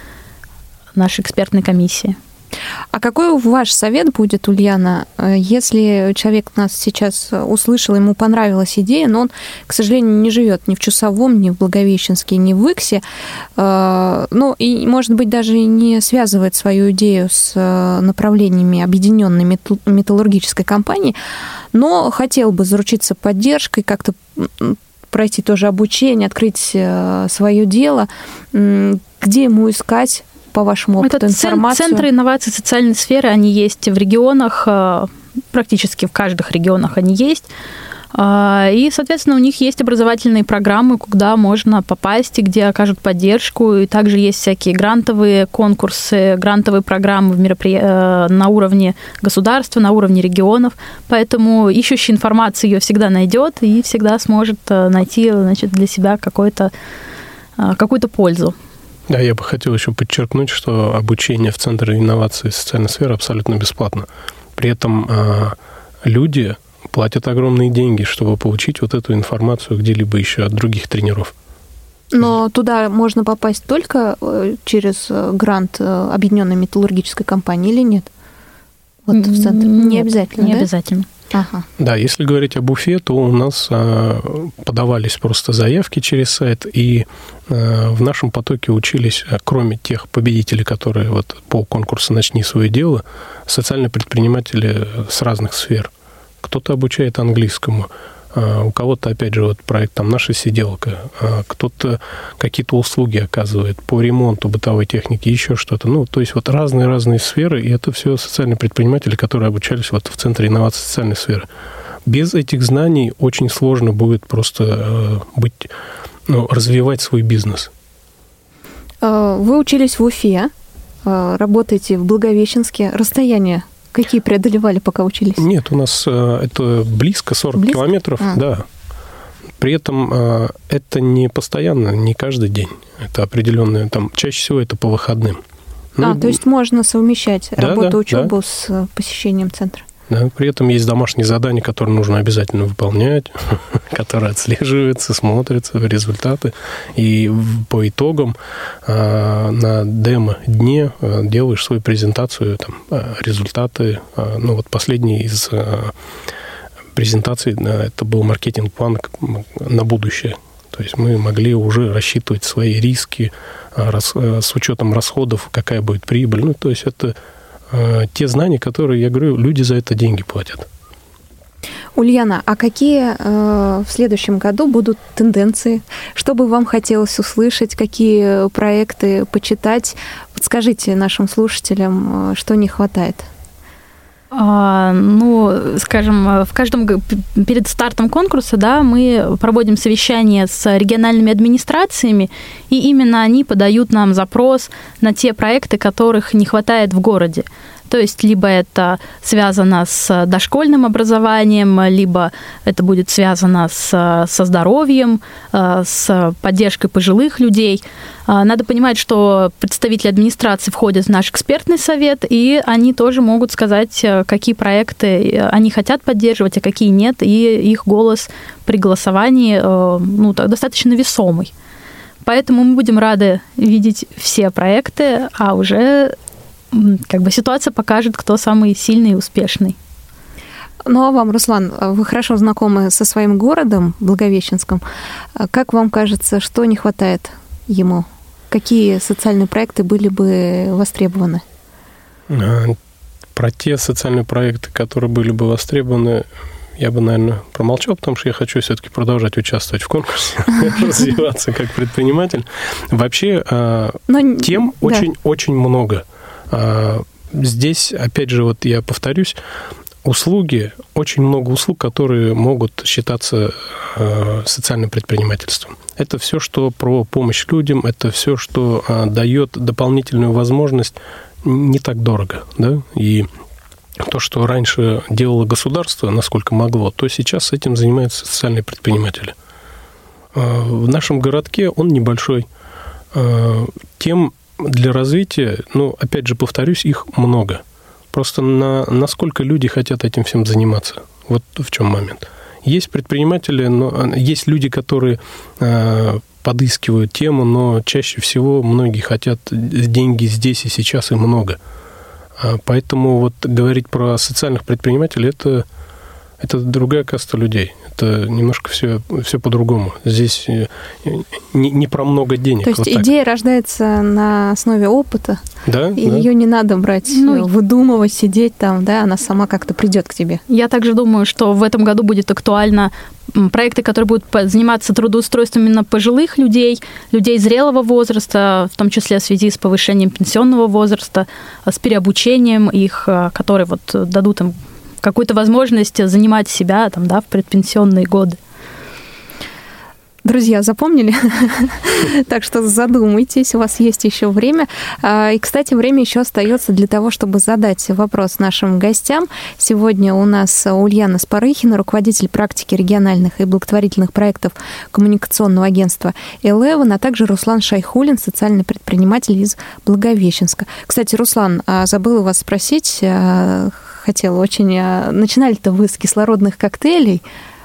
нашей экспертной комиссии. А какой ваш совет будет, Ульяна, э, если человек нас сейчас услышал, ему понравилась идея, но он, к сожалению, не живет ни в Чусовом, ни в Благовещенске, ни в Иксе, э, ну и, может быть, даже не связывает свою идею с э, направлениями объединенной металлургической компании, но хотел бы заручиться поддержкой, как-то пройти тоже обучение, открыть свое дело, где ему искать по вашему опыту Это информацию? Центры инноваций социальной сферы, они есть в регионах, э, практически в каждых регионах они есть. А, и, соответственно, у них есть образовательные программы, куда можно попасть и где окажут поддержку. И также есть всякие грантовые конкурсы, грантовые программы в меропри... Э, на уровне государства, на уровне регионов. Поэтому ищущий информацию ее всегда найдет и всегда сможет э, найти значит, для себя какой-то, э, какую-то пользу. Да, я бы хотел еще подчеркнуть, что обучение в Центре инноваций и социальной сферы абсолютно бесплатно. При этом люди платят огромные деньги, чтобы получить вот эту информацию где-либо еще от других тренеров. Но туда можно попасть только э, через э, грант э, Объединенной металлургической компании или нет? Вот в центре. Не обязательно. Не да? обязательно. Ага. Да, если говорить об Уфе, то у нас а, подавались просто заявки через сайт, и а, в нашем потоке учились, а, кроме тех победителей, которые вот по конкурсу «Начни свое дело», социальные предприниматели с разных сфер – кто-то обучает английскому, у кого-то, опять же, вот проект там «Наша сиделка», а, кто-то какие-то услуги оказывает по ремонту бытовой техники, еще что-то. Ну, то есть вот разные-разные сферы, и это все социальные предприниматели, которые обучались вот в Центре инноваций социальной сферы. Без этих знаний очень сложно будет просто а, быть, ну, развивать свой бизнес. Вы учились в Уфе, работаете в Благовещенске. Расстояние Какие преодолевали, пока учились? Нет, у нас э, это близко, 40 близко? километров, а. да. При этом э, это не постоянно, не каждый день. Это определенное, там, чаще всего это по выходным. Ну, а, то есть можно совмещать да, работу, да, учебу да. с э, посещением центра? Да, при этом есть домашние задания, которые нужно обязательно выполнять, которые отслеживаются, смотрятся, результаты. И по итогам а, на демо-дне а, делаешь свою презентацию, там, а, результаты. Ну, вот последний из презентаций, это был маркетинг-план на будущее. То есть мы могли уже рассчитывать свои риски с учетом расходов, какая будет прибыль. Ну, то есть это Э, те знания, которые, я говорю, люди за это деньги платят. Ульяна, а какие э, в следующем году будут тенденции? Что бы вам хотелось услышать? Какие проекты почитать? Подскажите нашим слушателям, э, что не хватает. А, ну, скажем, в каждом перед стартом конкурса, да, мы проводим совещание с региональными администрациями, и именно они подают нам запрос на те проекты, которых не хватает в городе. То есть либо это связано с дошкольным образованием, либо это будет связано с, со здоровьем, э, с поддержкой пожилых людей. А, надо понимать, что представители администрации входят в наш экспертный совет, и они тоже могут сказать, э, какие проекты они хотят поддерживать, а какие нет, и их голос при голосовании э, ну, достаточно весомый. Поэтому мы будем рады видеть все проекты, а уже как бы ситуация покажет, кто самый сильный и успешный. Ну а вам, Руслан, вы хорошо знакомы со своим городом, Благовещенском. Как вам кажется, что не хватает ему? Какие социальные проекты были бы востребованы? А, про те социальные проекты, которые были бы востребованы, я бы, наверное, промолчал, потому что я хочу все-таки продолжать участвовать в конкурсе, развиваться как предприниматель. Вообще, а, тем очень-очень много. А, здесь, опять же, вот я повторюсь, услуги, очень много услуг, которые могут считаться а, социальным предпринимательством. Это все, что про помощь людям, это все, что а, дает дополнительную возможность не так дорого, да, и то, что раньше делало государство, насколько могло, то сейчас этим занимаются социальные предприниматели. В нашем городке он небольшой. Тем для развития, ну, опять же, повторюсь, их много. Просто на, насколько люди хотят этим всем заниматься. Вот в чем момент. Есть предприниматели, но есть люди, которые э, подыскивают тему, но чаще всего многие хотят деньги здесь и сейчас и много. А поэтому вот говорить про социальных предпринимателей это, это другая каста людей это немножко все, все по-другому. Здесь э, не, не про много денег. То есть вот идея рождается на основе опыта, да, и да. ее не надо брать, ну, выдумывать, сидеть там, да, она сама как-то придет к тебе. Я также думаю, что в этом году будет актуально проекты, которые будут заниматься трудоустройством именно пожилых людей, людей зрелого возраста, в том числе в связи с повышением пенсионного возраста, с переобучением их, э, которые вот дадут им какую-то возможность занимать себя там, да, в предпенсионные годы. Друзья, запомнили? так что задумайтесь, у вас есть еще время. А, и, кстати, время еще остается для того, чтобы задать вопрос нашим гостям. Сегодня у нас Ульяна Спарыхина, руководитель практики региональных и благотворительных проектов коммуникационного агентства Eleven, а также Руслан Шайхулин, социальный предприниматель из Благовещенска. Кстати, Руслан, а, забыла вас спросить, а, хотела очень... Начинали-то вы с кислородных коктейлей,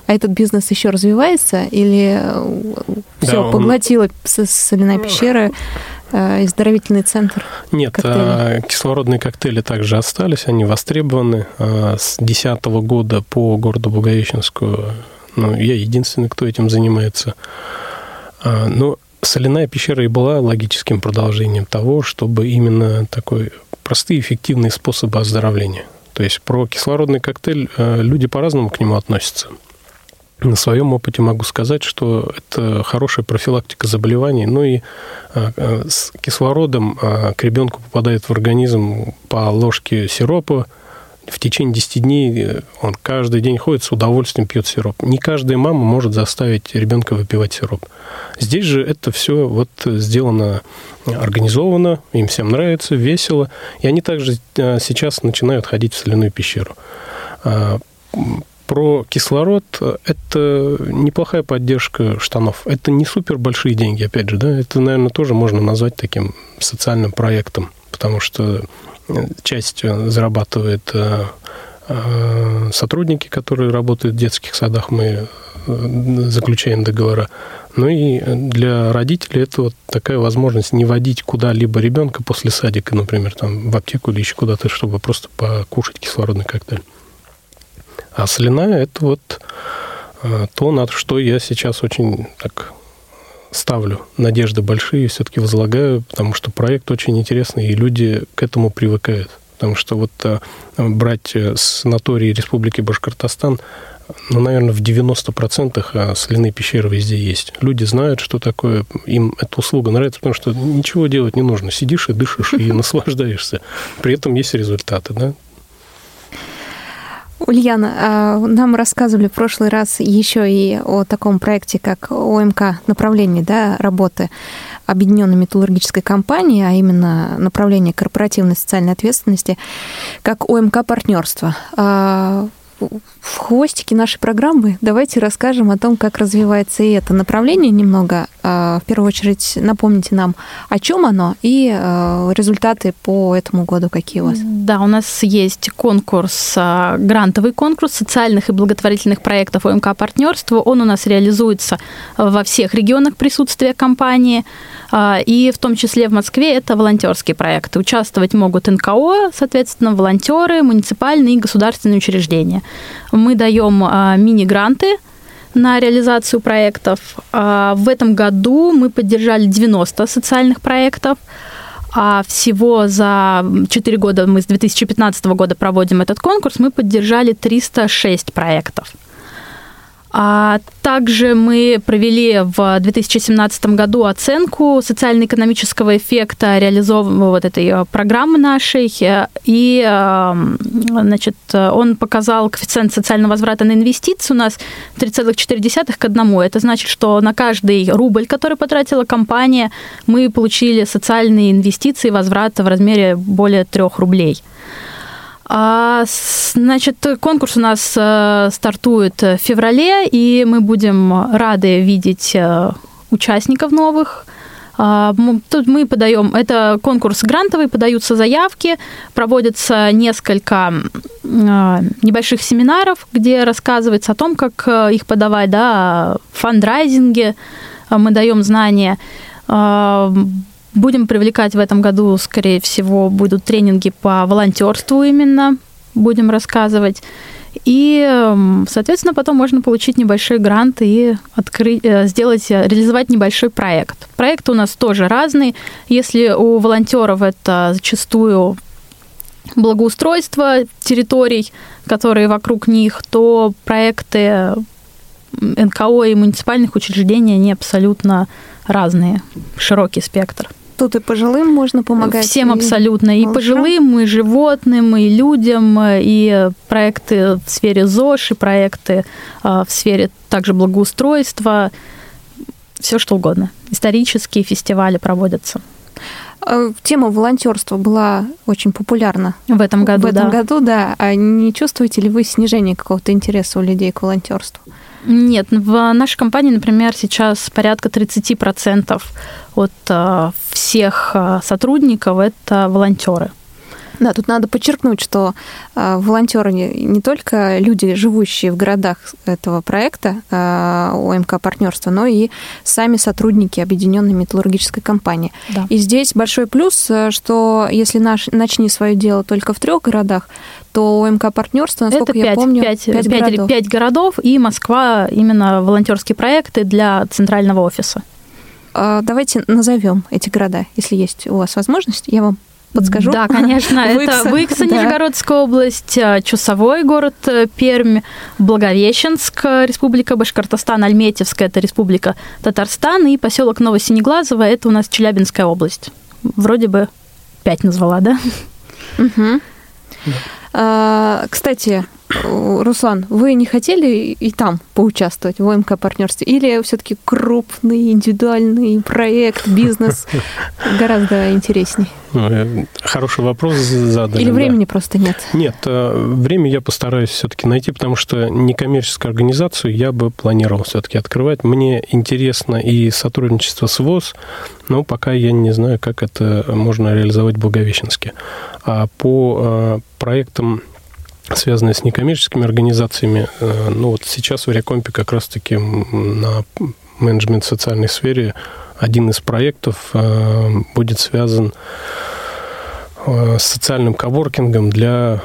а этот бизнес еще развивается или э, все да, поглотило он... соляная пещера? и оздоровительный центр? Нет, коктейли. А, кислородные коктейли также остались, они востребованы. А, с 2010 года по городу Благовещенску ну, я единственный, кто этим занимается. А, но соляная пещера и была логическим продолжением того, чтобы именно такой простые, эффективные способы оздоровления. То есть про кислородный коктейль люди по-разному к нему относятся. На своем опыте могу сказать, что это хорошая профилактика заболеваний. Ну и а, а, с кислородом а, к ребенку попадает в организм по ложке сиропа. В течение 10 дней э, он каждый день ходит с удовольствием пьет сироп. Не каждая мама может заставить ребенка выпивать сироп. Здесь же это все вот сделано организованно, им всем нравится, весело. И они также сейчас начинают ходить в соляную пещеру про кислород – это неплохая поддержка штанов. Это не супер большие деньги, опять же, да, это, наверное, тоже можно назвать таким социальным проектом, потому что э, часть э, зарабатывает э, сотрудники, которые работают в детских садах, мы заключаем договора. Ну и для родителей это вот такая возможность не водить куда-либо ребенка после садика, например, там в аптеку или еще куда-то, чтобы просто покушать кислородный коктейль. А соляная – это вот э, то, на что я сейчас очень так ставлю надежды большие, все-таки возлагаю, потому что проект очень интересный, и люди к этому привыкают. Потому что вот э, брать э, санатории Республики Башкортостан, ну, наверное, в 90% соляные пещеры везде есть. Люди знают, что такое, им эта услуга нравится, потому что ничего делать не нужно. Сидишь и дышишь, и наслаждаешься. При этом есть результаты, да? Ульяна, а, нам рассказывали в прошлый раз еще и о таком проекте, как ОМК направление да, работы Объединенной металлургической компании, а именно направление корпоративной социальной ответственности, как ОМК партнерство. А, в хвостике нашей программы давайте расскажем о том, как развивается и это направление немного. А, в первую очередь напомните нам, о чем оно и а, результаты по этому году какие у вас. Да, у нас есть конкурс, а, грантовый конкурс социальных и благотворительных проектов ОМК «Партнерство». Он у нас реализуется во всех регионах присутствия компании. И в том числе в Москве это волонтерские проекты. Участвовать могут НКО, соответственно, волонтеры, муниципальные и государственные учреждения. Мы даем а, мини-гранты на реализацию проектов. А, в этом году мы поддержали 90 социальных проектов. А всего за 4 года, мы с 2015 года проводим этот конкурс, мы поддержали 306 проектов. А также мы провели в 2017 году оценку социально-экономического эффекта реализованного вот этой э, программы нашей, и эм, значит, он показал коэффициент социального возврата на инвестиции у нас 3,4 к 1. Это значит, что на каждый рубль, который потратила компания, мы получили социальные инвестиции, возврат в размере более 3 рублей. А, значит, конкурс у нас э, стартует в феврале, и мы будем рады видеть э, участников новых. А, тут мы подаем, это конкурс грантовый, подаются заявки, проводится несколько э, небольших семинаров, где рассказывается о том, как их подавать, да, фандрайзинге, мы даем знания а, Будем привлекать в этом году, скорее всего, будут тренинги по волонтерству именно, будем рассказывать. И, эм, соответственно, потом можно получить небольшой грант и открыть, э, сделать, реализовать небольшой проект. Проекты у нас тоже разные. Если у волонтеров это зачастую благоустройство территорий, которые вокруг них, то проекты НКО и муниципальных учреждений, они абсолютно разные, широкий спектр. Тут и пожилым можно помогать. Всем и абсолютно. И малышам. пожилым, и животным, и людям, и проекты в сфере ЗОЖ, и проекты в сфере также благоустройства. Все что угодно. Исторические фестивали проводятся. А, тема волонтерства была очень популярна. В этом году, В этом да. году, да. А не чувствуете ли вы снижение какого-то интереса у людей к волонтерству? Нет, в нашей компании, например, сейчас порядка 30% от а, всех а, сотрудников это волонтеры. Да, тут надо подчеркнуть, что э, волонтеры не, не только люди, живущие в городах этого проекта э, ОМК партнерства, но и сами сотрудники Объединенной металлургической компании. Да. И здесь большой плюс, э, что если наш, начни свое дело только в трех городах, то ОМК партнерство, насколько Это 5, я помню, 5, 5, 5 городов. 5 городов и Москва именно волонтерские проекты для центрального офиса. Давайте назовем эти города, если есть у вас возможность. Я вам подскажу? Да, конечно. Это Выкса, Нижегородская область, э, Чусовой город э, Пермь, Благовещенск, э, Республика Башкортостан, Альметьевская, это Республика Татарстан, и поселок Новосинеглазово, это у нас Челябинская область. Вроде бы пять назвала, да? Угу. Да. Кстати, Руслан, вы не хотели и там поучаствовать в ОМК партнерстве? Или все-таки крупный индивидуальный проект, бизнес гораздо интересней? Ну, хороший вопрос задали. Или времени да. просто нет? Нет, э, время я постараюсь все-таки найти, потому что некоммерческую организацию я бы планировал все-таки открывать. Мне интересно и сотрудничество с ВОЗ, но пока я не знаю, как это можно реализовать в Благовещенске. А по э, проектам связанные с некоммерческими организациями. Э, ну вот сейчас в Рекомпе как раз-таки на менеджмент социальной сфере один из проектов э, будет связан э, с социальным коворкингом для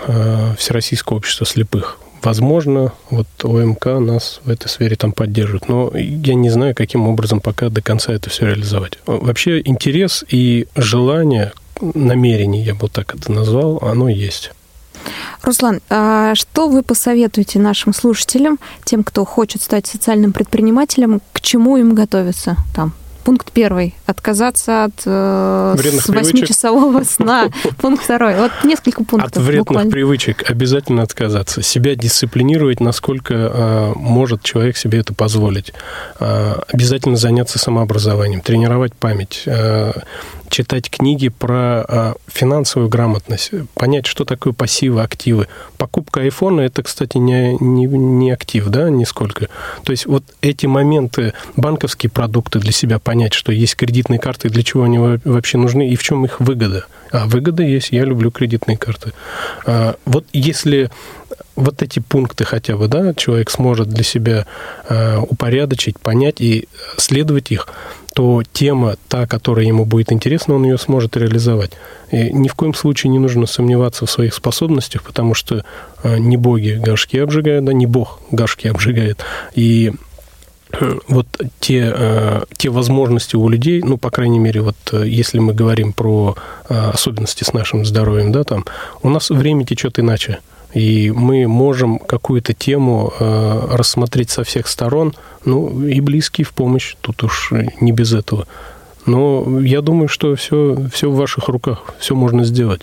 Всероссийского общества слепых. Возможно, вот ОМК нас в этой сфере там поддержит, но я не знаю, каким образом пока до конца это все реализовать. Вообще интерес и желание, намерение, я бы так это назвал, оно есть. Руслан, а что вы посоветуете нашим слушателям, тем, кто хочет стать социальным предпринимателем, к чему им готовиться там Пункт первый. Отказаться от э, восьмичасового сна. Пункт второй. Вот несколько пунктов. От вредных буквально. привычек обязательно отказаться. Себя дисциплинировать, насколько э, может человек себе это позволить. Э, обязательно заняться самообразованием, тренировать память, э, читать книги про э, финансовую грамотность, понять, что такое пассивы, активы. Покупка айфона – это, кстати, не, не, не актив, да, нисколько. То есть вот эти моменты, банковские продукты для себя понять, что есть кредитные карты, для чего они вообще нужны и в чем их выгода. А выгода есть, я люблю кредитные карты. А, вот если вот эти пункты хотя бы, да, человек сможет для себя а, упорядочить, понять и следовать их, то тема, та, которая ему будет интересна, он ее сможет реализовать. И ни в коем случае не нужно сомневаться в своих способностях, потому что а, не боги горшки обжигают, да, не бог горшки обжигает. И вот те, э, те возможности у людей, ну, по крайней мере, вот э, если мы говорим про э, особенности с нашим здоровьем, да, там, у нас время течет иначе. И мы можем какую-то тему рассмотреть со всех сторон, ну, и близкие в помощь, тут уж не без этого. Но я думаю, что все, все в ваших руках, все можно сделать.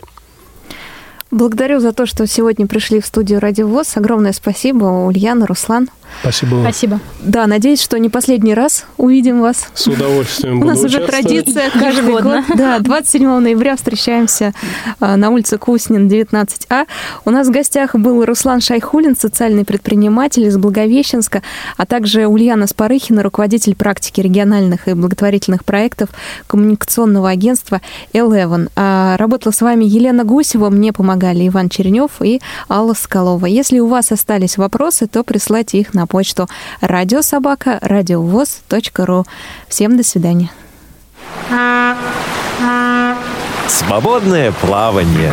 Благодарю за то, что сегодня пришли в студию Радио ВОЗ. Огромное спасибо, Ульяна, Руслан. Спасибо вам. Спасибо. Да, надеюсь, что не последний раз увидим вас. С удовольствием У нас уже традиция каждый год. Да, 27 ноября встречаемся а, на улице Куснин, 19А. У нас в гостях был Руслан Шайхулин, социальный предприниматель из Благовещенска, а также Ульяна Спарыхина, руководитель практики региональных и благотворительных проектов коммуникационного агентства Eleven. А, работала с вами Елена Гусева, мне помогали Иван Черенев и Алла Скалова. Если у вас остались вопросы, то присылайте их на почту радиособака радиовоз.ру. Всем до свидания. Свободное плавание.